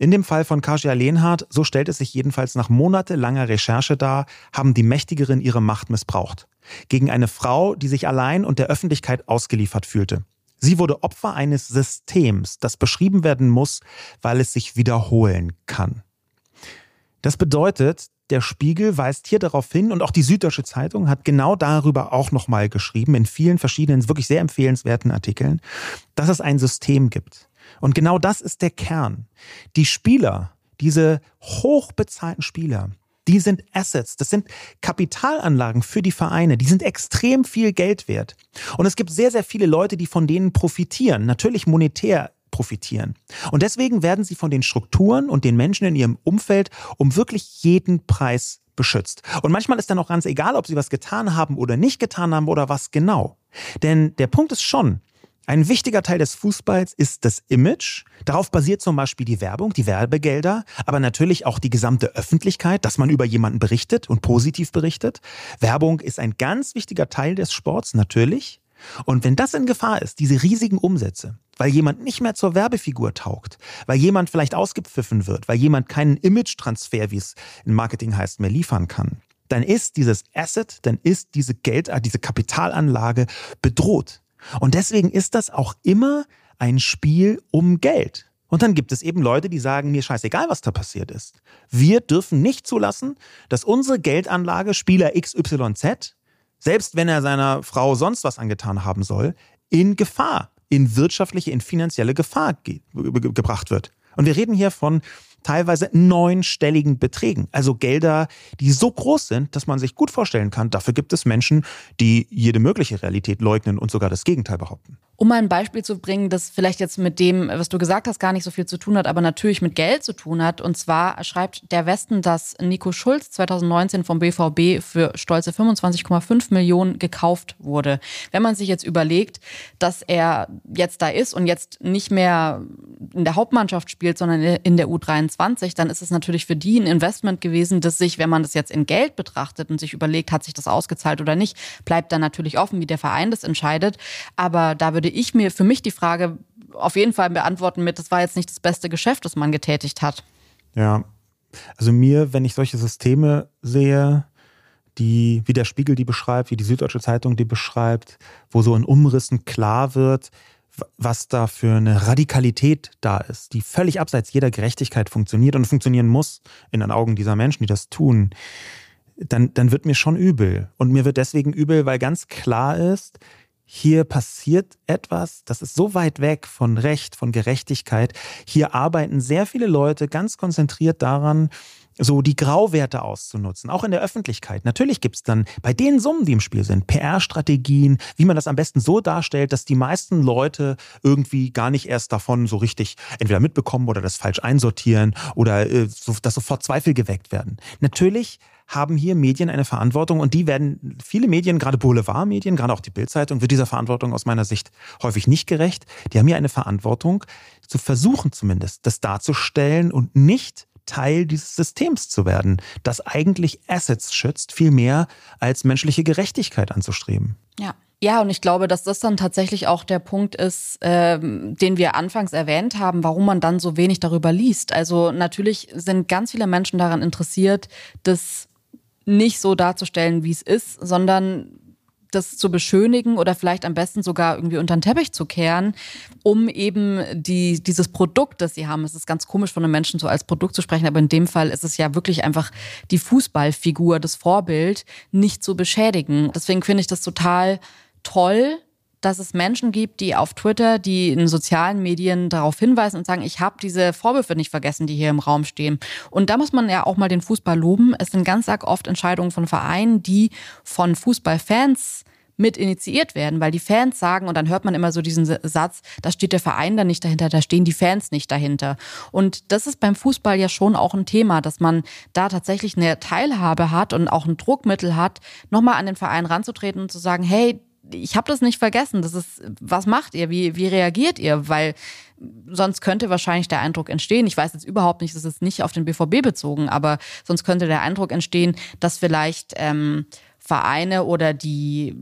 [SPEAKER 2] in dem Fall von Kasia Lehnhardt, so stellt es sich jedenfalls nach monatelanger Recherche dar, haben die Mächtigeren ihre Macht missbraucht. Gegen eine Frau, die sich allein und der Öffentlichkeit ausgeliefert fühlte. Sie wurde Opfer eines Systems, das beschrieben werden muss, weil es sich wiederholen kann. Das bedeutet, der Spiegel weist hier darauf hin und auch die Süddeutsche Zeitung hat genau darüber auch nochmal geschrieben, in vielen verschiedenen, wirklich sehr empfehlenswerten Artikeln, dass es ein System gibt. Und genau das ist der Kern. Die Spieler, diese hochbezahlten Spieler, die sind Assets, das sind Kapitalanlagen für die Vereine, die sind extrem viel Geld wert. Und es gibt sehr, sehr viele Leute, die von denen profitieren, natürlich monetär profitieren. Und deswegen werden sie von den Strukturen und den Menschen in ihrem Umfeld um wirklich jeden Preis beschützt. Und manchmal ist dann auch ganz egal, ob sie was getan haben oder nicht getan haben oder was genau. Denn der Punkt ist schon, ein wichtiger Teil des Fußballs ist das Image. Darauf basiert zum Beispiel die Werbung, die Werbegelder, aber natürlich auch die gesamte Öffentlichkeit, dass man über jemanden berichtet und positiv berichtet. Werbung ist ein ganz wichtiger Teil des Sports, natürlich. Und wenn das in Gefahr ist, diese riesigen Umsätze, weil jemand nicht mehr zur Werbefigur taugt, weil jemand vielleicht ausgepfiffen wird, weil jemand keinen Image-Transfer, wie es im Marketing heißt, mehr liefern kann, dann ist dieses Asset, dann ist diese Geld, diese Kapitalanlage bedroht. Und deswegen ist das auch immer ein Spiel um Geld. Und dann gibt es eben Leute, die sagen, mir scheißegal, was da passiert ist. Wir dürfen nicht zulassen, dass unsere Geldanlage Spieler XYZ, selbst wenn er seiner Frau sonst was angetan haben soll, in Gefahr, in wirtschaftliche, in finanzielle Gefahr ge gebracht wird. Und wir reden hier von teilweise neunstelligen Beträgen. Also Gelder, die so groß sind, dass man sich gut vorstellen kann, dafür gibt es Menschen, die jede mögliche Realität leugnen und sogar das Gegenteil behaupten.
[SPEAKER 1] Um mal ein Beispiel zu bringen, das vielleicht jetzt mit dem, was du gesagt hast, gar nicht so viel zu tun hat, aber natürlich mit Geld zu tun hat. Und zwar schreibt der Westen, dass Nico Schulz 2019 vom BVB für stolze 25,5 Millionen gekauft wurde. Wenn man sich jetzt überlegt, dass er jetzt da ist und jetzt nicht mehr in der Hauptmannschaft spielt, sondern in der U23, dann ist es natürlich für die ein Investment gewesen, das sich, wenn man das jetzt in Geld betrachtet und sich überlegt, hat sich das ausgezahlt oder nicht, bleibt dann natürlich offen, wie der Verein das entscheidet. Aber da würde ich mir für mich die Frage auf jeden Fall beantworten mit, das war jetzt nicht das beste Geschäft, das man getätigt hat.
[SPEAKER 2] Ja, also mir, wenn ich solche Systeme sehe, die, wie der Spiegel die beschreibt, wie die Süddeutsche Zeitung die beschreibt, wo so in Umrissen klar wird, was da für eine Radikalität da ist, die völlig abseits jeder Gerechtigkeit funktioniert und funktionieren muss in den Augen dieser Menschen, die das tun, dann, dann wird mir schon übel. Und mir wird deswegen übel, weil ganz klar ist, hier passiert etwas, das ist so weit weg von Recht, von Gerechtigkeit. Hier arbeiten sehr viele Leute ganz konzentriert daran, so die Grauwerte auszunutzen, auch in der Öffentlichkeit. Natürlich gibt es dann bei den Summen, die im Spiel sind, PR-Strategien, wie man das am besten so darstellt, dass die meisten Leute irgendwie gar nicht erst davon so richtig entweder mitbekommen oder das falsch einsortieren oder äh, so, dass sofort Zweifel geweckt werden. Natürlich haben hier Medien eine Verantwortung und die werden, viele Medien, gerade Boulevardmedien, gerade auch die Bildzeitung, wird dieser Verantwortung aus meiner Sicht häufig nicht gerecht. Die haben hier eine Verantwortung, zu versuchen zumindest, das darzustellen und nicht Teil dieses Systems zu werden, das eigentlich Assets schützt, viel mehr als menschliche Gerechtigkeit anzustreben.
[SPEAKER 1] Ja. Ja, und ich glaube, dass das dann tatsächlich auch der Punkt ist, ähm, den wir anfangs erwähnt haben, warum man dann so wenig darüber liest. Also natürlich sind ganz viele Menschen daran interessiert, das nicht so darzustellen, wie es ist, sondern das zu beschönigen oder vielleicht am besten sogar irgendwie unter den Teppich zu kehren, um eben die, dieses Produkt, das sie haben, es ist ganz komisch von einem Menschen so als Produkt zu sprechen, aber in dem Fall ist es ja wirklich einfach die Fußballfigur, das Vorbild, nicht zu beschädigen. Deswegen finde ich das total toll, dass es Menschen gibt, die auf Twitter, die in sozialen Medien darauf hinweisen und sagen, ich habe diese Vorwürfe nicht vergessen, die hier im Raum stehen. Und da muss man ja auch mal den Fußball loben. Es sind ganz arg oft Entscheidungen von Vereinen, die von Fußballfans mit initiiert werden, weil die Fans sagen, und dann hört man immer so diesen Satz, da steht der Verein dann nicht dahinter, da stehen die Fans nicht dahinter. Und das ist beim Fußball ja schon auch ein Thema, dass man da tatsächlich eine Teilhabe hat und auch ein Druckmittel hat, nochmal an den Verein ranzutreten und zu sagen, hey, ich habe das nicht vergessen. Das ist, was macht ihr? Wie, wie reagiert ihr? Weil sonst könnte wahrscheinlich der Eindruck entstehen, ich weiß jetzt überhaupt nicht, das ist nicht auf den BVB bezogen, aber sonst könnte der Eindruck entstehen, dass vielleicht ähm, Vereine oder die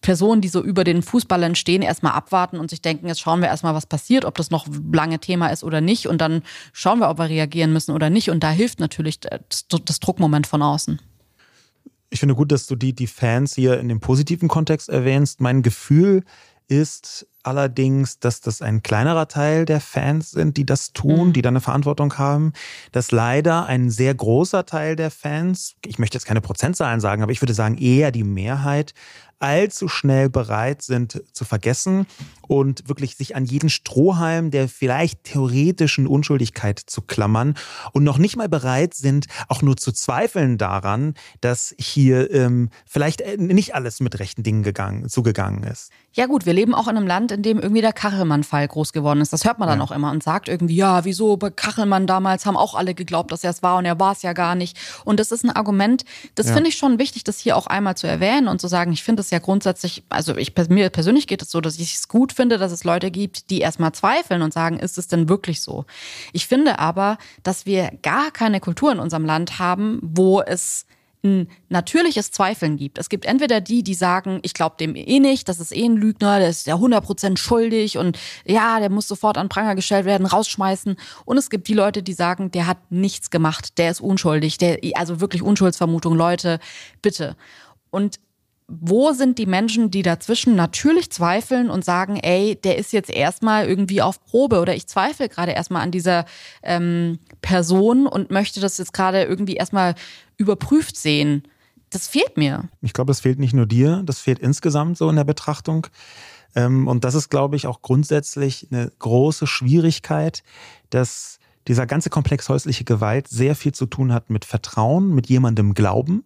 [SPEAKER 1] Personen, die so über den Fußballern stehen, erstmal abwarten und sich denken, jetzt schauen wir erstmal, was passiert, ob das noch lange Thema ist oder nicht. Und dann schauen wir, ob wir reagieren müssen oder nicht. Und da hilft natürlich das, das Druckmoment von außen.
[SPEAKER 2] Ich finde gut, dass du die, die Fans hier in dem positiven Kontext erwähnst. Mein Gefühl ist allerdings, dass das ein kleinerer Teil der Fans sind, die das tun, mhm. die da eine Verantwortung haben. Dass leider ein sehr großer Teil der Fans, ich möchte jetzt keine Prozentzahlen sagen, aber ich würde sagen eher die Mehrheit, allzu schnell bereit sind zu vergessen und wirklich sich an jeden Strohhalm der vielleicht theoretischen Unschuldigkeit zu klammern und noch nicht mal bereit sind, auch nur zu zweifeln daran, dass hier ähm, vielleicht äh, nicht alles mit rechten Dingen gegangen, zugegangen ist.
[SPEAKER 1] Ja gut, wir leben auch in einem Land, in dem irgendwie der Kachelmann-Fall groß geworden ist. Das hört man dann ja. auch immer und sagt irgendwie, ja, wieso bei Kachelmann damals haben auch alle geglaubt, dass er es war und er war es ja gar nicht. Und das ist ein Argument, das ja. finde ich schon wichtig, das hier auch einmal zu erwähnen und zu sagen, ich finde es ja grundsätzlich, also ich, mir persönlich geht es so, dass ich es gut finde, dass es Leute gibt, die erstmal zweifeln und sagen, ist es denn wirklich so? Ich finde aber, dass wir gar keine Kultur in unserem Land haben, wo es ein natürliches Zweifeln gibt. Es gibt entweder die, die sagen, ich glaube dem eh nicht, das ist eh ein Lügner, der ist ja 100% schuldig und ja, der muss sofort an Pranger gestellt werden, rausschmeißen. Und es gibt die Leute, die sagen, der hat nichts gemacht, der ist unschuldig, der, also wirklich Unschuldsvermutung, Leute, bitte. Und wo sind die Menschen, die dazwischen natürlich zweifeln und sagen, ey, der ist jetzt erstmal irgendwie auf Probe oder ich zweifle gerade erstmal an dieser ähm, Person und möchte das jetzt gerade irgendwie erstmal überprüft sehen. Das fehlt mir.
[SPEAKER 2] Ich glaube, das fehlt nicht nur dir, das fehlt insgesamt so in der Betrachtung. Ähm, und das ist, glaube ich, auch grundsätzlich eine große Schwierigkeit, dass dieser ganze Komplex häusliche Gewalt sehr viel zu tun hat mit Vertrauen, mit jemandem Glauben.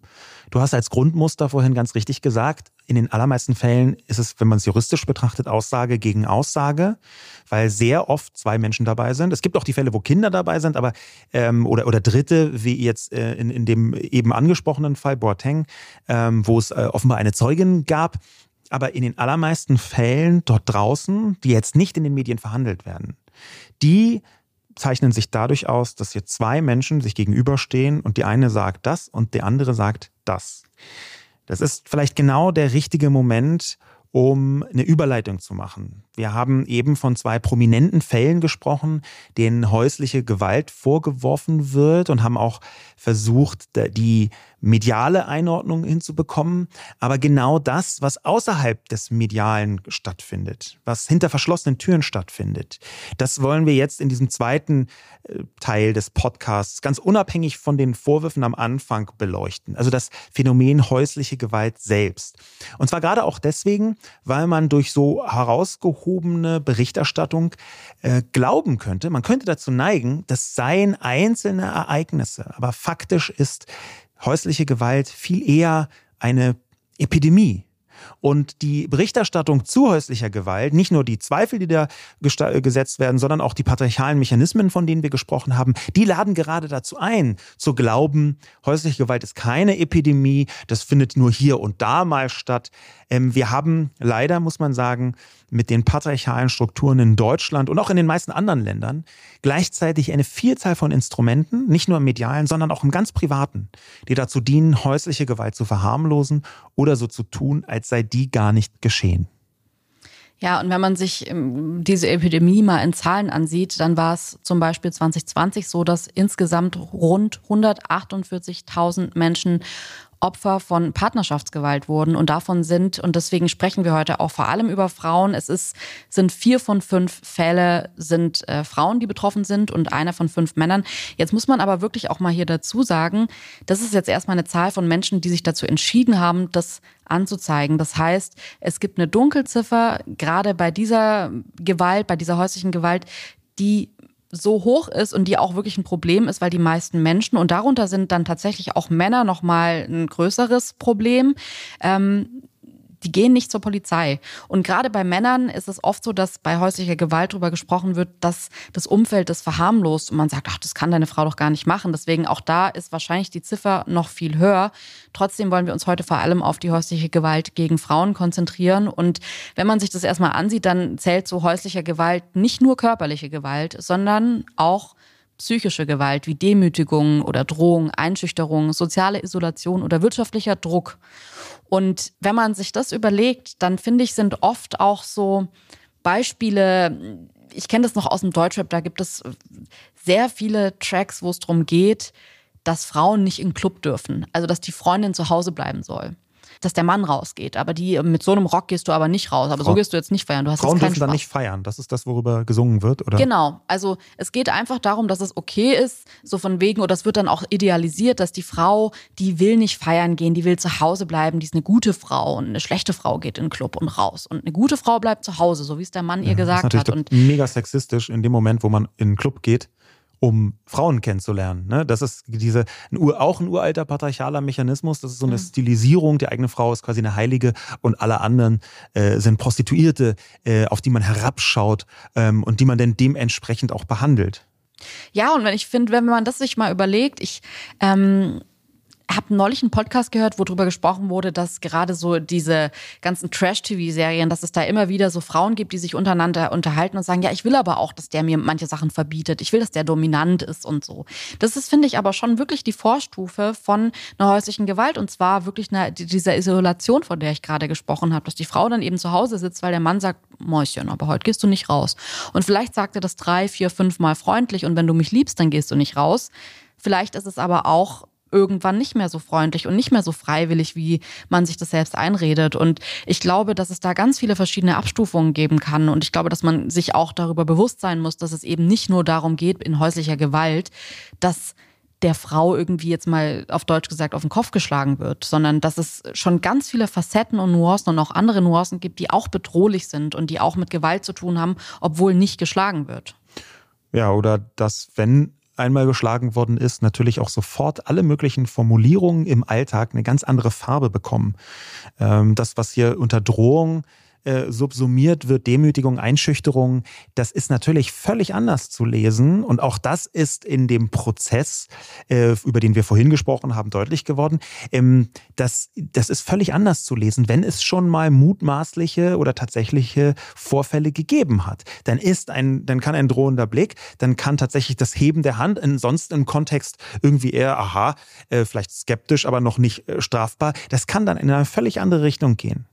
[SPEAKER 2] Du hast als Grundmuster vorhin ganz richtig gesagt, in den allermeisten Fällen ist es, wenn man es juristisch betrachtet, Aussage gegen Aussage, weil sehr oft zwei Menschen dabei sind. Es gibt auch die Fälle, wo Kinder dabei sind, aber ähm, oder, oder Dritte, wie jetzt äh, in, in dem eben angesprochenen Fall Boateng, ähm, wo es äh, offenbar eine Zeugin gab. Aber in den allermeisten Fällen dort draußen, die jetzt nicht in den Medien verhandelt werden, die zeichnen sich dadurch aus, dass hier zwei Menschen sich gegenüberstehen und die eine sagt das und der andere sagt das. Das ist vielleicht genau der richtige Moment, um eine Überleitung zu machen. Wir haben eben von zwei prominenten Fällen gesprochen, denen häusliche Gewalt vorgeworfen wird und haben auch versucht, die mediale Einordnung hinzubekommen. Aber genau das, was außerhalb des Medialen stattfindet, was hinter verschlossenen Türen stattfindet, das wollen wir jetzt in diesem zweiten äh, Teil des Podcasts ganz unabhängig von den Vorwürfen am Anfang beleuchten. Also das Phänomen häusliche Gewalt selbst. Und zwar gerade auch deswegen, weil man durch so herausgehobene Berichterstattung äh, glauben könnte, man könnte dazu neigen, das seien einzelne Ereignisse. Aber faktisch ist häusliche Gewalt viel eher eine Epidemie. Und die Berichterstattung zu häuslicher Gewalt, nicht nur die Zweifel, die da gesetzt werden, sondern auch die patriarchalen Mechanismen, von denen wir gesprochen haben, die laden gerade dazu ein, zu glauben, häusliche Gewalt ist keine Epidemie, das findet nur hier und da mal statt. Ähm, wir haben leider, muss man sagen, mit den patriarchalen Strukturen in Deutschland und auch in den meisten anderen Ländern gleichzeitig eine Vielzahl von Instrumenten, nicht nur im medialen, sondern auch im ganz privaten, die dazu dienen, häusliche Gewalt zu verharmlosen oder so zu tun, als sei die gar nicht geschehen.
[SPEAKER 1] Ja, und wenn man sich ähm, diese Epidemie mal in Zahlen ansieht, dann war es zum Beispiel 2020 so, dass insgesamt rund 148.000 Menschen Opfer von Partnerschaftsgewalt wurden. Und davon sind, und deswegen sprechen wir heute auch vor allem über Frauen, es ist, sind vier von fünf Fälle sind äh, Frauen, die betroffen sind und einer von fünf Männern. Jetzt muss man aber wirklich auch mal hier dazu sagen, das ist jetzt erstmal eine Zahl von Menschen, die sich dazu entschieden haben, das anzuzeigen. Das heißt, es gibt eine Dunkelziffer, gerade bei dieser Gewalt, bei dieser häuslichen Gewalt, die so hoch ist und die auch wirklich ein Problem ist, weil die meisten Menschen und darunter sind dann tatsächlich auch Männer noch mal ein größeres Problem. Ähm, die gehen nicht zur Polizei. Und gerade bei Männern ist es oft so, dass bei häuslicher Gewalt darüber gesprochen wird, dass das Umfeld das verharmlost und man sagt, ach, das kann deine Frau doch gar nicht machen. Deswegen auch da ist wahrscheinlich die Ziffer noch viel höher. Trotzdem wollen wir uns heute vor allem auf die häusliche Gewalt gegen Frauen konzentrieren. Und wenn man sich das erstmal ansieht, dann zählt zu häuslicher Gewalt nicht nur körperliche Gewalt, sondern auch psychische Gewalt wie Demütigung oder Drohung, Einschüchterung, soziale Isolation oder wirtschaftlicher Druck. Und wenn man sich das überlegt, dann finde ich, sind oft auch so Beispiele, ich kenne das noch aus dem Deutschrap, da gibt es sehr viele Tracks, wo es darum geht, dass Frauen nicht in den Club dürfen, also dass die Freundin zu Hause bleiben soll dass der Mann rausgeht. Aber die mit so einem Rock gehst du aber nicht raus. Aber Frau, so gehst du jetzt nicht feiern. Du hast
[SPEAKER 2] Frauen
[SPEAKER 1] dürfen
[SPEAKER 2] dann nicht feiern. Das ist das, worüber gesungen wird, oder?
[SPEAKER 1] Genau. Also es geht einfach darum, dass es okay ist, so von wegen, oder es wird dann auch idealisiert, dass die Frau, die will nicht feiern gehen, die will zu Hause bleiben, die ist eine gute Frau und eine schlechte Frau geht in den Club und raus. Und eine gute Frau bleibt zu Hause, so wie es der Mann ja, ihr gesagt
[SPEAKER 2] das ist
[SPEAKER 1] hat.
[SPEAKER 2] Und mega sexistisch in dem Moment, wo man in den Club geht um Frauen kennenzulernen. Ne? Das ist diese ein Ur, auch ein uralter patriarchaler Mechanismus. Das ist so eine mhm. Stilisierung. Die eigene Frau ist quasi eine Heilige und alle anderen äh, sind Prostituierte, äh, auf die man herabschaut ähm, und die man dann dementsprechend auch behandelt.
[SPEAKER 1] Ja, und wenn ich finde, wenn man das sich mal überlegt, ich ähm, habe neulich einen Podcast gehört, wo darüber gesprochen wurde, dass gerade so diese ganzen Trash-TV-Serien, dass es da immer wieder so Frauen gibt, die sich untereinander unterhalten und sagen, ja, ich will aber auch, dass der mir manche Sachen verbietet. Ich will, dass der dominant ist und so. Das ist, finde ich, aber schon wirklich die Vorstufe von einer häuslichen Gewalt und zwar wirklich eine, dieser Isolation, von der ich gerade gesprochen habe, dass die Frau dann eben zu Hause sitzt, weil der Mann sagt, Mäuschen, aber heute gehst du nicht raus. Und vielleicht sagt er das drei, vier, fünf Mal freundlich und wenn du mich liebst, dann gehst du nicht raus. Vielleicht ist es aber auch irgendwann nicht mehr so freundlich und nicht mehr so freiwillig, wie man sich das selbst einredet. Und ich glaube, dass es da ganz viele verschiedene Abstufungen geben kann. Und ich glaube, dass man sich auch darüber bewusst sein muss, dass es eben nicht nur darum geht, in häuslicher Gewalt, dass der Frau irgendwie jetzt mal auf Deutsch gesagt auf den Kopf geschlagen wird, sondern dass es schon ganz viele Facetten und Nuancen und auch andere Nuancen gibt, die auch bedrohlich sind und die auch mit Gewalt zu tun haben, obwohl nicht geschlagen wird.
[SPEAKER 2] Ja, oder dass, wenn einmal geschlagen worden ist, natürlich auch sofort alle möglichen Formulierungen im Alltag eine ganz andere Farbe bekommen. Ähm, das, was hier unter Drohung äh, subsumiert wird, Demütigung, Einschüchterung, das ist natürlich völlig anders zu lesen. Und auch das ist in dem Prozess, äh, über den wir vorhin gesprochen haben, deutlich geworden. Ähm, das, das ist völlig anders zu lesen, wenn es schon mal mutmaßliche oder tatsächliche Vorfälle gegeben hat. Dann ist ein, dann kann ein drohender Blick, dann kann tatsächlich das Heben der Hand, in, sonst im Kontext irgendwie eher, aha, äh, vielleicht skeptisch, aber noch nicht äh, strafbar. Das kann dann in eine völlig andere Richtung gehen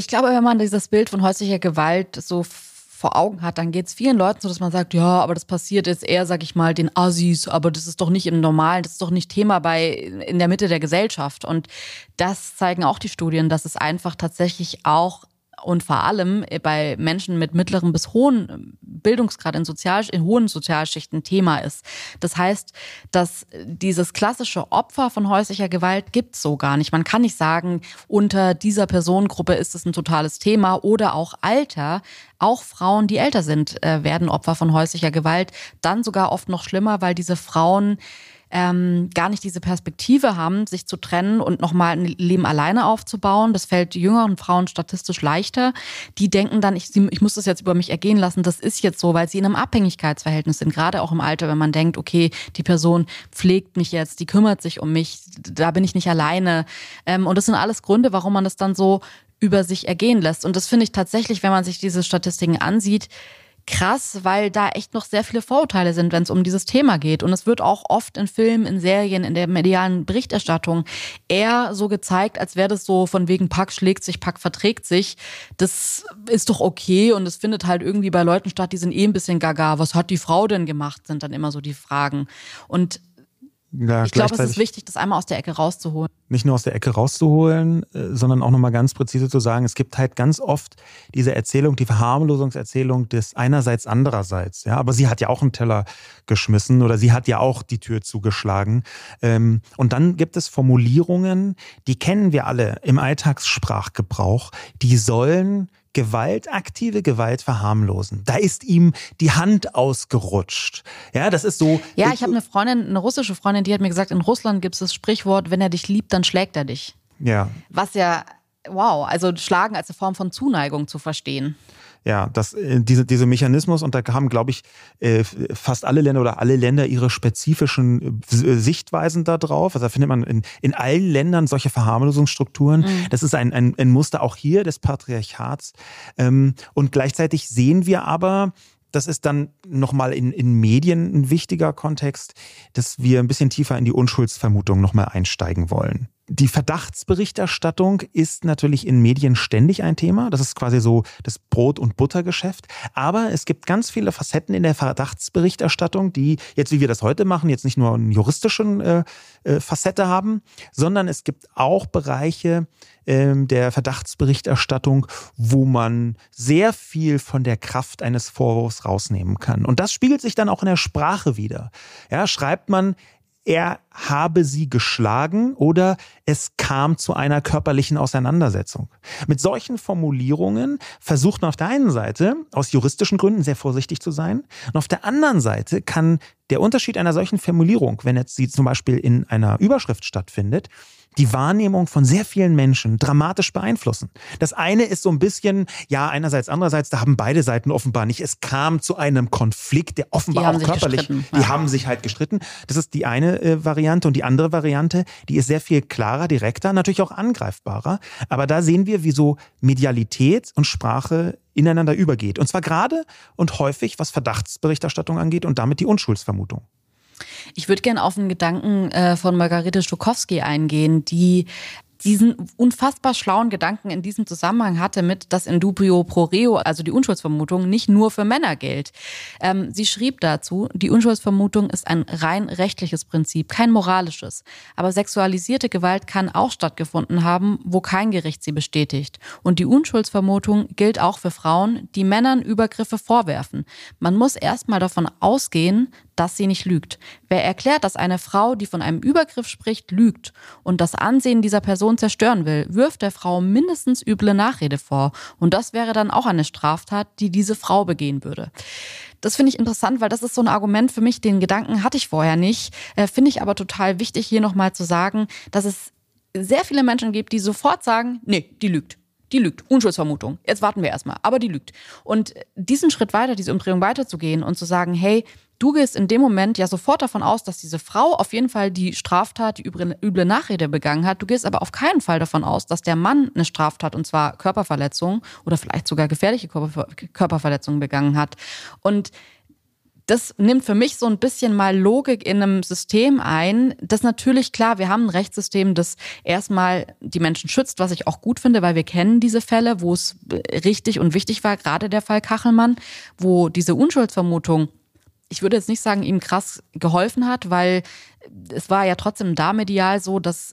[SPEAKER 1] ich glaube, wenn man dieses Bild von häuslicher Gewalt so vor Augen hat, dann geht es vielen Leuten so, dass man sagt, ja, aber das passiert jetzt eher, sag ich mal, den Assis, aber das ist doch nicht im Normalen, das ist doch nicht Thema bei in der Mitte der Gesellschaft. Und das zeigen auch die Studien, dass es einfach tatsächlich auch und vor allem bei Menschen mit mittlerem bis hohen Bildungsgrad in, Sozial in hohen Sozialschichten Thema ist. Das heißt, dass dieses klassische Opfer von häuslicher Gewalt gibt es so gar nicht. Man kann nicht sagen, unter dieser Personengruppe ist es ein totales Thema oder auch Alter. Auch Frauen, die älter sind, äh, werden Opfer von häuslicher Gewalt. Dann sogar oft noch schlimmer, weil diese Frauen ähm, gar nicht diese Perspektive haben, sich zu trennen und nochmal ein Leben alleine aufzubauen. Das fällt jüngeren Frauen statistisch leichter. Die denken dann, ich, ich muss das jetzt über mich ergehen lassen, das ist jetzt so, weil sie in einem Abhängigkeitsverhältnis sind, gerade auch im Alter, wenn man denkt, okay, die Person pflegt mich jetzt, die kümmert sich um mich, da bin ich nicht alleine. Ähm, und das sind alles Gründe, warum man das dann so über sich ergehen lässt. Und das finde ich tatsächlich, wenn man sich diese Statistiken ansieht, krass, weil da echt noch sehr viele Vorurteile sind, wenn es um dieses Thema geht. Und es wird auch oft in Filmen, in Serien, in der medialen Berichterstattung eher so gezeigt, als wäre das so von wegen Pack schlägt sich, Pack verträgt sich. Das ist doch okay und es findet halt irgendwie bei Leuten statt, die sind eh ein bisschen gaga. Was hat die Frau denn gemacht, sind dann immer so die Fragen. Und ja, ich glaube, es ist wichtig, das einmal aus der Ecke rauszuholen.
[SPEAKER 2] Nicht nur aus der Ecke rauszuholen, äh, sondern auch nochmal ganz präzise zu sagen, es gibt halt ganz oft diese Erzählung, die Verharmlosungserzählung des einerseits, andererseits. Ja, aber sie hat ja auch einen Teller geschmissen oder sie hat ja auch die Tür zugeschlagen. Ähm, und dann gibt es Formulierungen, die kennen wir alle im Alltagssprachgebrauch, die sollen Gewalt, aktive Gewalt verharmlosen. Da ist ihm die Hand ausgerutscht. Ja, das ist so.
[SPEAKER 1] Ja, ich habe eine Freundin, eine russische Freundin, die hat mir gesagt, in Russland gibt es das Sprichwort, wenn er dich liebt, dann schlägt er dich.
[SPEAKER 2] Ja.
[SPEAKER 1] Was ja, wow, also schlagen als eine Form von Zuneigung zu verstehen.
[SPEAKER 2] Ja, das, äh, diese, diese Mechanismus, und da haben, glaube ich, äh, fast alle Länder oder alle Länder ihre spezifischen äh, Sichtweisen da drauf. Also da findet man in, in allen Ländern solche Verharmlosungsstrukturen. Mhm. Das ist ein, ein, ein Muster auch hier des Patriarchats. Ähm, und gleichzeitig sehen wir aber, das ist dann nochmal in, in Medien ein wichtiger Kontext, dass wir ein bisschen tiefer in die Unschuldsvermutung nochmal einsteigen wollen. Die Verdachtsberichterstattung ist natürlich in Medien ständig ein Thema. Das ist quasi so das Brot- und Buttergeschäft. Aber es gibt ganz viele Facetten in der Verdachtsberichterstattung, die jetzt, wie wir das heute machen, jetzt nicht nur eine juristische äh, äh, Facette haben, sondern es gibt auch Bereiche äh, der Verdachtsberichterstattung, wo man sehr viel von der Kraft eines Vorwurfs rausnehmen kann. Und das spiegelt sich dann auch in der Sprache wieder. Ja, schreibt man er habe sie geschlagen oder es kam zu einer körperlichen Auseinandersetzung. Mit solchen Formulierungen versucht man auf der einen Seite aus juristischen Gründen sehr vorsichtig zu sein und auf der anderen Seite kann der Unterschied einer solchen Formulierung, wenn jetzt sie zum Beispiel in einer Überschrift stattfindet, die Wahrnehmung von sehr vielen Menschen dramatisch beeinflussen. Das eine ist so ein bisschen, ja, einerseits, andererseits, da haben beide Seiten offenbar nicht. Es kam zu einem Konflikt, der offenbar auch körperlich, die ja. haben sich halt gestritten. Das ist die eine äh, Variante und die andere Variante, die ist sehr viel klarer, direkter, natürlich auch angreifbarer. Aber da sehen wir, wie so Medialität und Sprache ineinander übergeht. Und zwar gerade und häufig, was Verdachtsberichterstattung angeht und damit die Unschuldsvermutung.
[SPEAKER 1] Ich würde gerne auf einen Gedanken äh, von Margarete Stokowski eingehen, die diesen unfassbar schlauen Gedanken in diesem Zusammenhang hatte mit, dass in dubio pro reo, also die Unschuldsvermutung, nicht nur für Männer gilt. Ähm, sie schrieb dazu, die Unschuldsvermutung ist ein rein rechtliches Prinzip, kein moralisches. Aber sexualisierte Gewalt kann auch stattgefunden haben, wo kein Gericht sie bestätigt. Und die Unschuldsvermutung gilt auch für Frauen, die Männern Übergriffe vorwerfen. Man muss erstmal davon ausgehen, dass sie nicht lügt. Wer erklärt, dass eine Frau, die von einem Übergriff spricht, lügt und das Ansehen dieser Person zerstören will, wirft der Frau mindestens üble Nachrede vor. Und das wäre dann auch eine Straftat, die diese Frau begehen würde. Das finde ich interessant, weil das ist so ein Argument für mich, den Gedanken hatte ich vorher nicht. Äh, finde ich aber total wichtig, hier nochmal zu sagen, dass es sehr viele Menschen gibt, die sofort sagen, nee, die lügt die lügt. Unschuldsvermutung. Jetzt warten wir erstmal. Aber die lügt. Und diesen Schritt weiter, diese Umdrehung weiterzugehen und zu sagen, hey, Du gehst in dem Moment ja sofort davon aus, dass diese Frau auf jeden Fall die Straftat, die üble Nachrede begangen hat. Du gehst aber auf keinen Fall davon aus, dass der Mann eine Straftat, und zwar Körperverletzung oder vielleicht sogar gefährliche Körperverletzung begangen hat. Und das nimmt für mich so ein bisschen mal Logik in einem System ein. Das natürlich klar, wir haben ein Rechtssystem, das erstmal die Menschen schützt, was ich auch gut finde, weil wir kennen diese Fälle, wo es richtig und wichtig war, gerade der Fall Kachelmann, wo diese Unschuldsvermutung ich würde jetzt nicht sagen, ihm krass geholfen hat, weil es war ja trotzdem da medial so, dass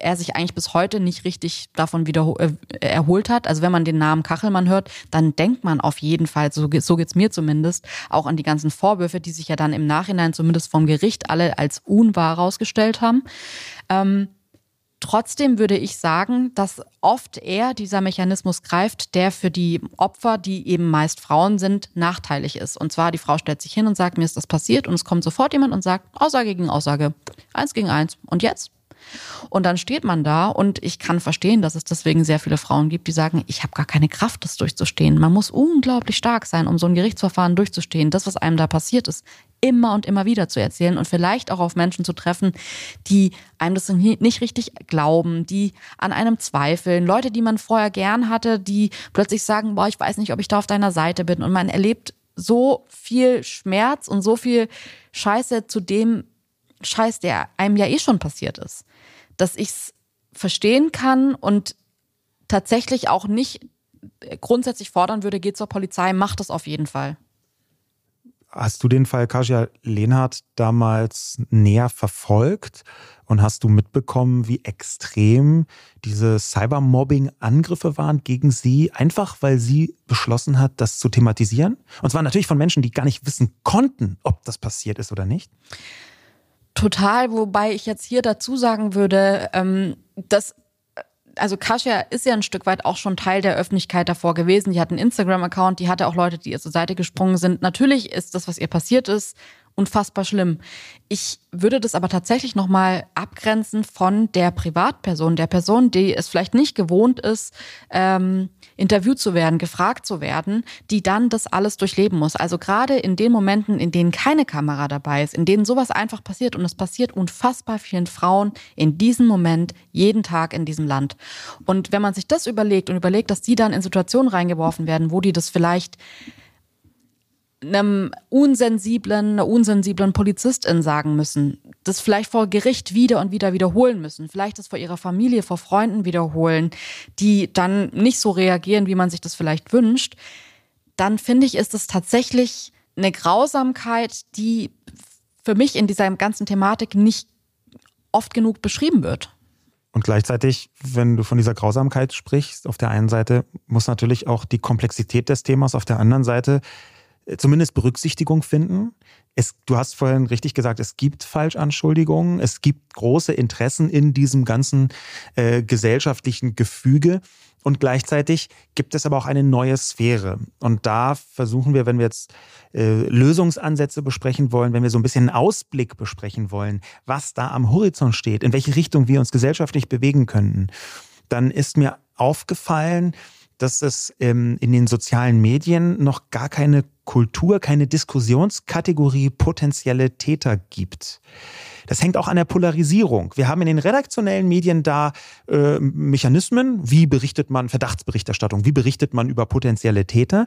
[SPEAKER 1] er sich eigentlich bis heute nicht richtig davon wieder äh, erholt hat. Also wenn man den Namen Kachelmann hört, dann denkt man auf jeden Fall, so, so geht's mir zumindest, auch an die ganzen Vorwürfe, die sich ja dann im Nachhinein zumindest vom Gericht alle als unwahr herausgestellt haben. Ähm, Trotzdem würde ich sagen, dass oft eher dieser Mechanismus greift, der für die Opfer, die eben meist Frauen sind, nachteilig ist. Und zwar die Frau stellt sich hin und sagt, mir ist das passiert und es kommt sofort jemand und sagt, Aussage gegen Aussage, eins gegen eins. Und jetzt? Und dann steht man da und ich kann verstehen, dass es deswegen sehr viele Frauen gibt, die sagen, ich habe gar keine Kraft, das durchzustehen. Man muss unglaublich stark sein, um so ein Gerichtsverfahren durchzustehen. Das, was einem da passiert ist, immer und immer wieder zu erzählen und vielleicht auch auf Menschen zu treffen, die einem das nicht richtig glauben, die an einem zweifeln, Leute, die man vorher gern hatte, die plötzlich sagen, boah, ich weiß nicht, ob ich da auf deiner Seite bin und man erlebt so viel Schmerz und so viel Scheiße zu dem Scheiß, der einem ja eh schon passiert ist dass ich es verstehen kann und tatsächlich auch nicht grundsätzlich fordern würde, geht zur Polizei, macht das auf jeden Fall.
[SPEAKER 2] Hast du den Fall Kasia Lehnhardt damals näher verfolgt und hast du mitbekommen, wie extrem diese Cybermobbing-Angriffe waren gegen sie, einfach weil sie beschlossen hat, das zu thematisieren? Und zwar natürlich von Menschen, die gar nicht wissen konnten, ob das passiert ist oder nicht.
[SPEAKER 1] Total, wobei ich jetzt hier dazu sagen würde, ähm, dass also Kasia ist ja ein Stück weit auch schon Teil der Öffentlichkeit davor gewesen. Die hat einen Instagram-Account, die hatte auch Leute, die ihr zur Seite gesprungen sind. Natürlich ist das, was ihr passiert ist, unfassbar schlimm. Ich würde das aber tatsächlich nochmal abgrenzen von der Privatperson, der Person, die es vielleicht nicht gewohnt ist, ähm, interviewt zu werden, gefragt zu werden, die dann das alles durchleben muss. Also gerade in den Momenten, in denen keine Kamera dabei ist, in denen sowas einfach passiert und es passiert unfassbar vielen Frauen in diesem Moment jeden Tag in diesem Land. Und wenn man sich das überlegt und überlegt, dass die dann in Situationen reingeworfen werden, wo die das vielleicht einem unsensiblen, einer unsensiblen Polizistin sagen müssen, das vielleicht vor Gericht wieder und wieder wiederholen müssen, vielleicht das vor ihrer Familie, vor Freunden wiederholen, die dann nicht so reagieren, wie man sich das vielleicht wünscht, dann finde ich, ist es tatsächlich eine Grausamkeit, die für mich in dieser ganzen Thematik nicht oft genug beschrieben wird.
[SPEAKER 2] Und gleichzeitig, wenn du von dieser Grausamkeit sprichst, auf der einen Seite muss natürlich auch die Komplexität des Themas auf der anderen Seite zumindest Berücksichtigung finden. Es, du hast vorhin richtig gesagt, es gibt Falschanschuldigungen, es gibt große Interessen in diesem ganzen äh, gesellschaftlichen Gefüge. Und gleichzeitig gibt es aber auch eine neue Sphäre. Und da versuchen wir, wenn wir jetzt äh, Lösungsansätze besprechen wollen, wenn wir so ein bisschen einen Ausblick besprechen wollen, was da am Horizont steht, in welche Richtung wir uns gesellschaftlich bewegen könnten, dann ist mir aufgefallen, dass es ähm, in den sozialen Medien noch gar keine Kultur, keine Diskussionskategorie potenzielle Täter gibt. Das hängt auch an der Polarisierung. Wir haben in den redaktionellen Medien da äh, Mechanismen, wie berichtet man Verdachtsberichterstattung, wie berichtet man über potenzielle Täter.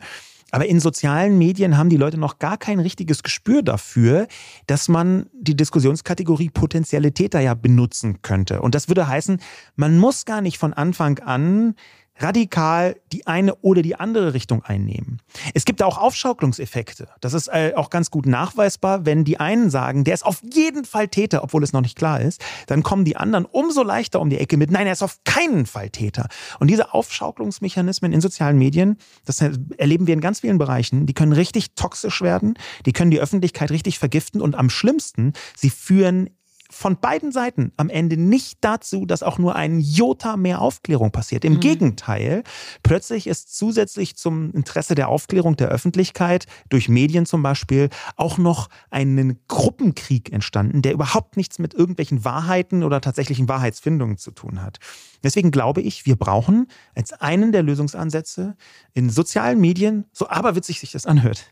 [SPEAKER 2] Aber in sozialen Medien haben die Leute noch gar kein richtiges Gespür dafür, dass man die Diskussionskategorie potenzielle Täter ja benutzen könnte. Und das würde heißen, man muss gar nicht von Anfang an radikal die eine oder die andere Richtung einnehmen. Es gibt auch Aufschaukelungseffekte. Das ist äh, auch ganz gut nachweisbar, wenn die einen sagen, der ist auf jeden Fall Täter, obwohl es noch nicht klar ist, dann kommen die anderen umso leichter um die Ecke mit, nein, er ist auf keinen Fall Täter. Und diese Aufschaukelungsmechanismen in sozialen Medien, das erleben wir in ganz vielen Bereichen, die können richtig toxisch werden, die können die Öffentlichkeit richtig vergiften und am schlimmsten, sie führen von beiden Seiten am Ende nicht dazu, dass auch nur ein Jota mehr Aufklärung passiert. Im mhm. Gegenteil, plötzlich ist zusätzlich zum Interesse der Aufklärung der Öffentlichkeit durch Medien zum Beispiel auch noch ein Gruppenkrieg entstanden, der überhaupt nichts mit irgendwelchen Wahrheiten oder tatsächlichen Wahrheitsfindungen zu tun hat. Deswegen glaube ich, wir brauchen als einen der Lösungsansätze in sozialen Medien, so aberwitzig sich das anhört,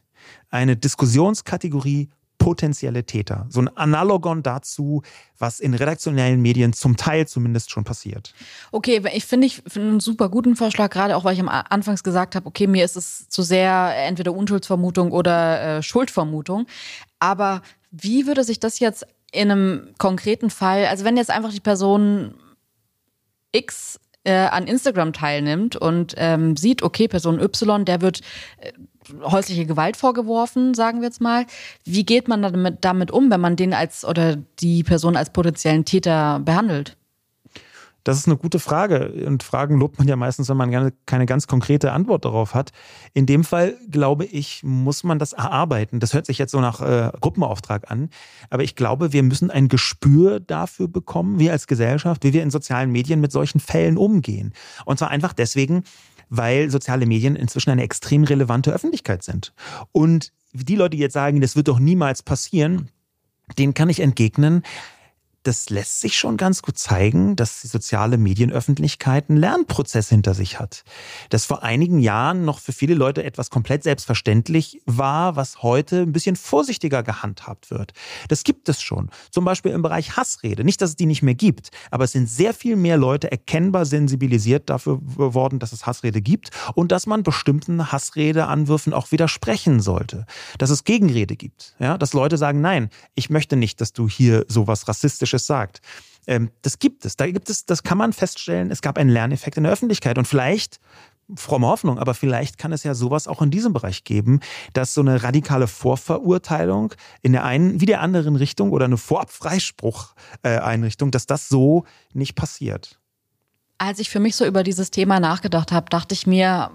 [SPEAKER 2] eine Diskussionskategorie potenzielle Täter. So ein Analogon dazu, was in redaktionellen Medien zum Teil zumindest schon passiert.
[SPEAKER 1] Okay, ich finde ich find einen super guten Vorschlag, gerade auch weil ich am Anfangs gesagt habe, okay, mir ist es zu sehr entweder Unschuldsvermutung oder äh, Schuldvermutung. Aber wie würde sich das jetzt in einem konkreten Fall, also wenn jetzt einfach die Person X äh, an Instagram teilnimmt und ähm, sieht, okay, Person Y, der wird äh, häusliche Gewalt vorgeworfen, sagen wir jetzt mal. Wie geht man damit, damit um, wenn man den als oder die Person als potenziellen Täter behandelt?
[SPEAKER 2] Das ist eine gute Frage. Und Fragen lobt man ja meistens, wenn man keine ganz konkrete Antwort darauf hat. In dem Fall, glaube ich, muss man das erarbeiten. Das hört sich jetzt so nach äh, Gruppenauftrag an. Aber ich glaube, wir müssen ein Gespür dafür bekommen, wir als Gesellschaft, wie wir in sozialen Medien mit solchen Fällen umgehen. Und zwar einfach deswegen, weil soziale Medien inzwischen eine extrem relevante Öffentlichkeit sind. Und die Leute, die jetzt sagen, das wird doch niemals passieren, denen kann ich entgegnen, das lässt sich schon ganz gut zeigen, dass die soziale Medienöffentlichkeit einen Lernprozess hinter sich hat. Das vor einigen Jahren noch für viele Leute etwas komplett selbstverständlich war, was heute ein bisschen vorsichtiger gehandhabt wird. Das gibt es schon. Zum Beispiel im Bereich Hassrede. Nicht, dass es die nicht mehr gibt, aber es sind sehr viel mehr Leute erkennbar sensibilisiert dafür geworden, dass es Hassrede gibt und dass man bestimmten Hassredeanwürfen auch widersprechen sollte. Dass es Gegenrede gibt. Ja, dass Leute sagen, nein, ich möchte nicht, dass du hier sowas rassistisches Politisches sagt. Ähm, das gibt es. Da gibt es, das kann man feststellen. Es gab einen Lerneffekt in der Öffentlichkeit und vielleicht fromme Hoffnung, aber vielleicht kann es ja sowas auch in diesem Bereich geben, dass so eine radikale Vorverurteilung in der einen wie der anderen Richtung oder eine Vorabfreispruch-Einrichtung, dass das so nicht passiert.
[SPEAKER 1] Als ich für mich so über dieses Thema nachgedacht habe, dachte ich mir,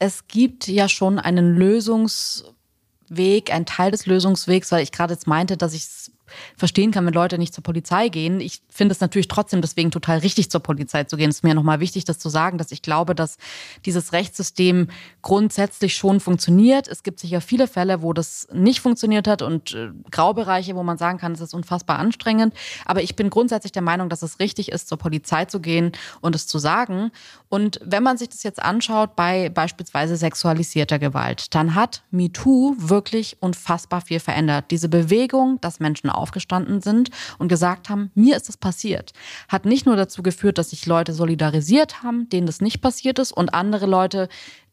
[SPEAKER 1] es gibt ja schon einen Lösungsweg, einen Teil des Lösungswegs, weil ich gerade jetzt meinte, dass ich es verstehen kann, wenn Leute nicht zur Polizei gehen. Ich finde es natürlich trotzdem deswegen total richtig, zur Polizei zu gehen. Es ist mir nochmal wichtig, das zu sagen, dass ich glaube, dass dieses Rechtssystem grundsätzlich schon funktioniert. Es gibt sicher viele Fälle, wo das nicht funktioniert hat und äh, Graubereiche, wo man sagen kann, es ist unfassbar anstrengend. Aber ich bin grundsätzlich der Meinung, dass es richtig ist, zur Polizei zu gehen und es zu sagen. Und wenn man sich das jetzt anschaut bei beispielsweise sexualisierter Gewalt, dann hat MeToo wirklich unfassbar viel verändert. Diese Bewegung, dass Menschen aufgestanden sind und gesagt haben, mir ist das passiert, hat nicht nur dazu geführt, dass sich Leute solidarisiert haben, denen das nicht passiert ist und andere Leute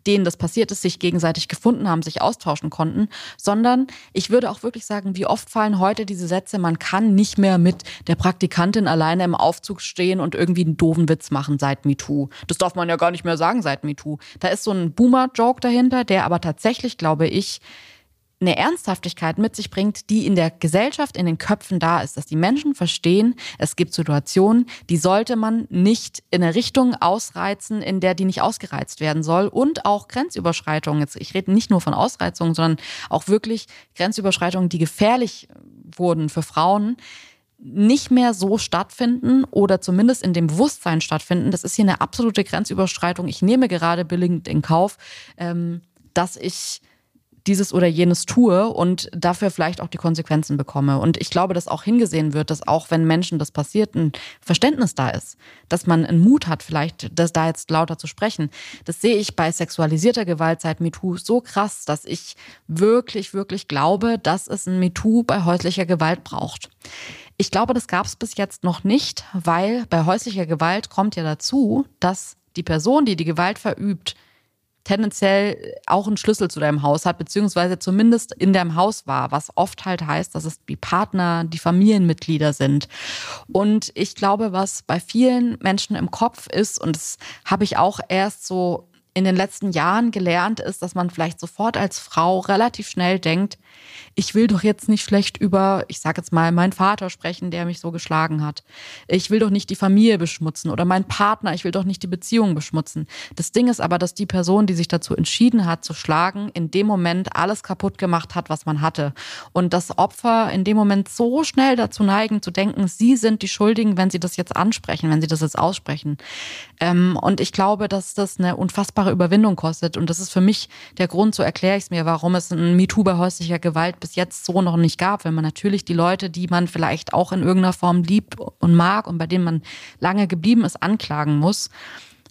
[SPEAKER 1] denen das passiert ist, sich gegenseitig gefunden haben, sich austauschen konnten, sondern ich würde auch wirklich sagen, wie oft fallen heute diese Sätze, man kann nicht mehr mit der Praktikantin alleine im Aufzug stehen und irgendwie einen doofen Witz machen seit MeToo. Das darf man ja gar nicht mehr sagen seit MeToo. Da ist so ein Boomer-Joke dahinter, der aber tatsächlich, glaube ich, eine Ernsthaftigkeit mit sich bringt, die in der Gesellschaft, in den Köpfen da ist, dass die Menschen verstehen, es gibt Situationen, die sollte man nicht in eine Richtung ausreizen, in der die nicht ausgereizt werden soll und auch Grenzüberschreitungen. Jetzt, ich rede nicht nur von Ausreizungen, sondern auch wirklich Grenzüberschreitungen, die gefährlich wurden für Frauen, nicht mehr so stattfinden oder zumindest in dem Bewusstsein stattfinden. Das ist hier eine absolute Grenzüberschreitung. Ich nehme gerade billigend in Kauf, ähm, dass ich dieses oder jenes tue und dafür vielleicht auch die Konsequenzen bekomme. Und ich glaube, dass auch hingesehen wird, dass auch wenn Menschen das passiert, ein Verständnis da ist, dass man einen Mut hat, vielleicht das da jetzt lauter zu sprechen. Das sehe ich bei sexualisierter Gewalt seit MeToo so krass, dass ich wirklich, wirklich glaube, dass es ein MeToo bei häuslicher Gewalt braucht. Ich glaube, das gab es bis jetzt noch nicht, weil bei häuslicher Gewalt kommt ja dazu, dass die Person, die die Gewalt verübt, tendenziell auch einen Schlüssel zu deinem Haus hat, beziehungsweise zumindest in deinem Haus war, was oft halt heißt, dass es die Partner, die Familienmitglieder sind. Und ich glaube, was bei vielen Menschen im Kopf ist, und das habe ich auch erst so in den letzten Jahren gelernt ist, dass man vielleicht sofort als Frau relativ schnell denkt, ich will doch jetzt nicht schlecht über, ich sage jetzt mal, meinen Vater sprechen, der mich so geschlagen hat. Ich will doch nicht die Familie beschmutzen oder meinen Partner, ich will doch nicht die Beziehung beschmutzen. Das Ding ist aber, dass die Person, die sich dazu entschieden hat zu schlagen, in dem Moment alles kaputt gemacht hat, was man hatte. Und das Opfer in dem Moment so schnell dazu neigen zu denken, sie sind die Schuldigen, wenn sie das jetzt ansprechen, wenn sie das jetzt aussprechen. Ähm, und ich glaube, dass das eine unfassbare Überwindung kostet. Und das ist für mich der Grund, so erkläre ich es mir, warum es ein MeToo bei häuslicher Gewalt bis jetzt so noch nicht gab. Wenn man natürlich die Leute, die man vielleicht auch in irgendeiner Form liebt und mag und bei denen man lange geblieben ist, anklagen muss.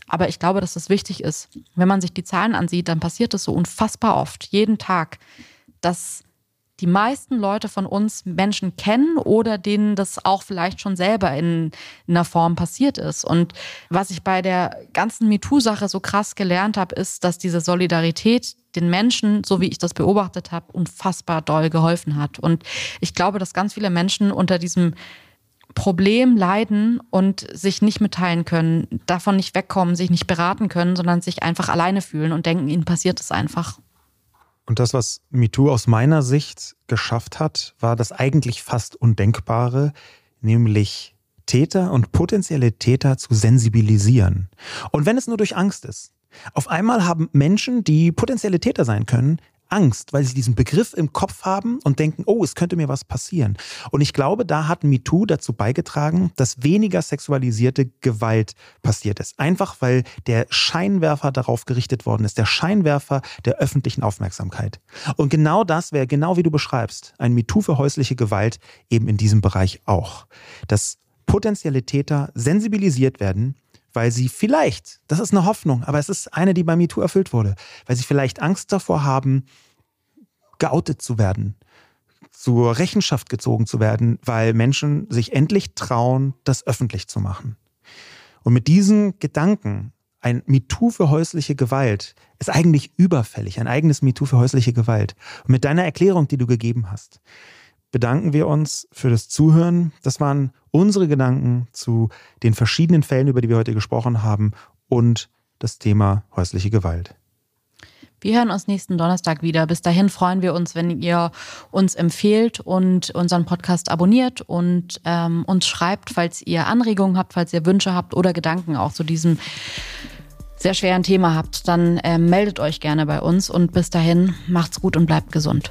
[SPEAKER 1] Aber ich glaube, dass das wichtig ist. Wenn man sich die Zahlen ansieht, dann passiert es so unfassbar oft, jeden Tag, dass die meisten Leute von uns Menschen kennen oder denen das auch vielleicht schon selber in, in einer Form passiert ist. Und was ich bei der ganzen MeToo-Sache so krass gelernt habe, ist, dass diese Solidarität den Menschen, so wie ich das beobachtet habe, unfassbar doll geholfen hat. Und ich glaube, dass ganz viele Menschen unter diesem Problem leiden und sich nicht mitteilen können, davon nicht wegkommen, sich nicht beraten können, sondern sich einfach alleine fühlen und denken, ihnen passiert es einfach.
[SPEAKER 2] Und das, was MeToo aus meiner Sicht geschafft hat, war das eigentlich fast Undenkbare, nämlich Täter und potenzielle Täter zu sensibilisieren. Und wenn es nur durch Angst ist. Auf einmal haben Menschen, die potenzielle Täter sein können, Angst, weil sie diesen Begriff im Kopf haben und denken, oh, es könnte mir was passieren. Und ich glaube, da hat MeToo dazu beigetragen, dass weniger sexualisierte Gewalt passiert ist. Einfach weil der Scheinwerfer darauf gerichtet worden ist, der Scheinwerfer der öffentlichen Aufmerksamkeit. Und genau das wäre, genau wie du beschreibst, ein MeToo für häusliche Gewalt eben in diesem Bereich auch. Dass potenzielle Täter sensibilisiert werden, weil sie vielleicht, das ist eine Hoffnung, aber es ist eine, die bei MeToo erfüllt wurde, weil sie vielleicht Angst davor haben, geoutet zu werden, zur Rechenschaft gezogen zu werden, weil Menschen sich endlich trauen, das öffentlich zu machen. Und mit diesen Gedanken, ein MeToo für häusliche Gewalt ist eigentlich überfällig, ein eigenes MeToo für häusliche Gewalt. Und mit deiner Erklärung, die du gegeben hast, bedanken wir uns für das Zuhören. Das waren unsere Gedanken zu den verschiedenen Fällen, über die wir heute gesprochen haben und das Thema häusliche Gewalt.
[SPEAKER 1] Wir hören uns nächsten Donnerstag wieder. Bis dahin freuen wir uns, wenn ihr uns empfehlt und unseren Podcast abonniert und ähm, uns schreibt, falls ihr Anregungen habt, falls ihr Wünsche habt oder Gedanken auch zu diesem sehr schweren Thema habt, dann äh, meldet euch gerne bei uns und bis dahin macht's gut und bleibt gesund.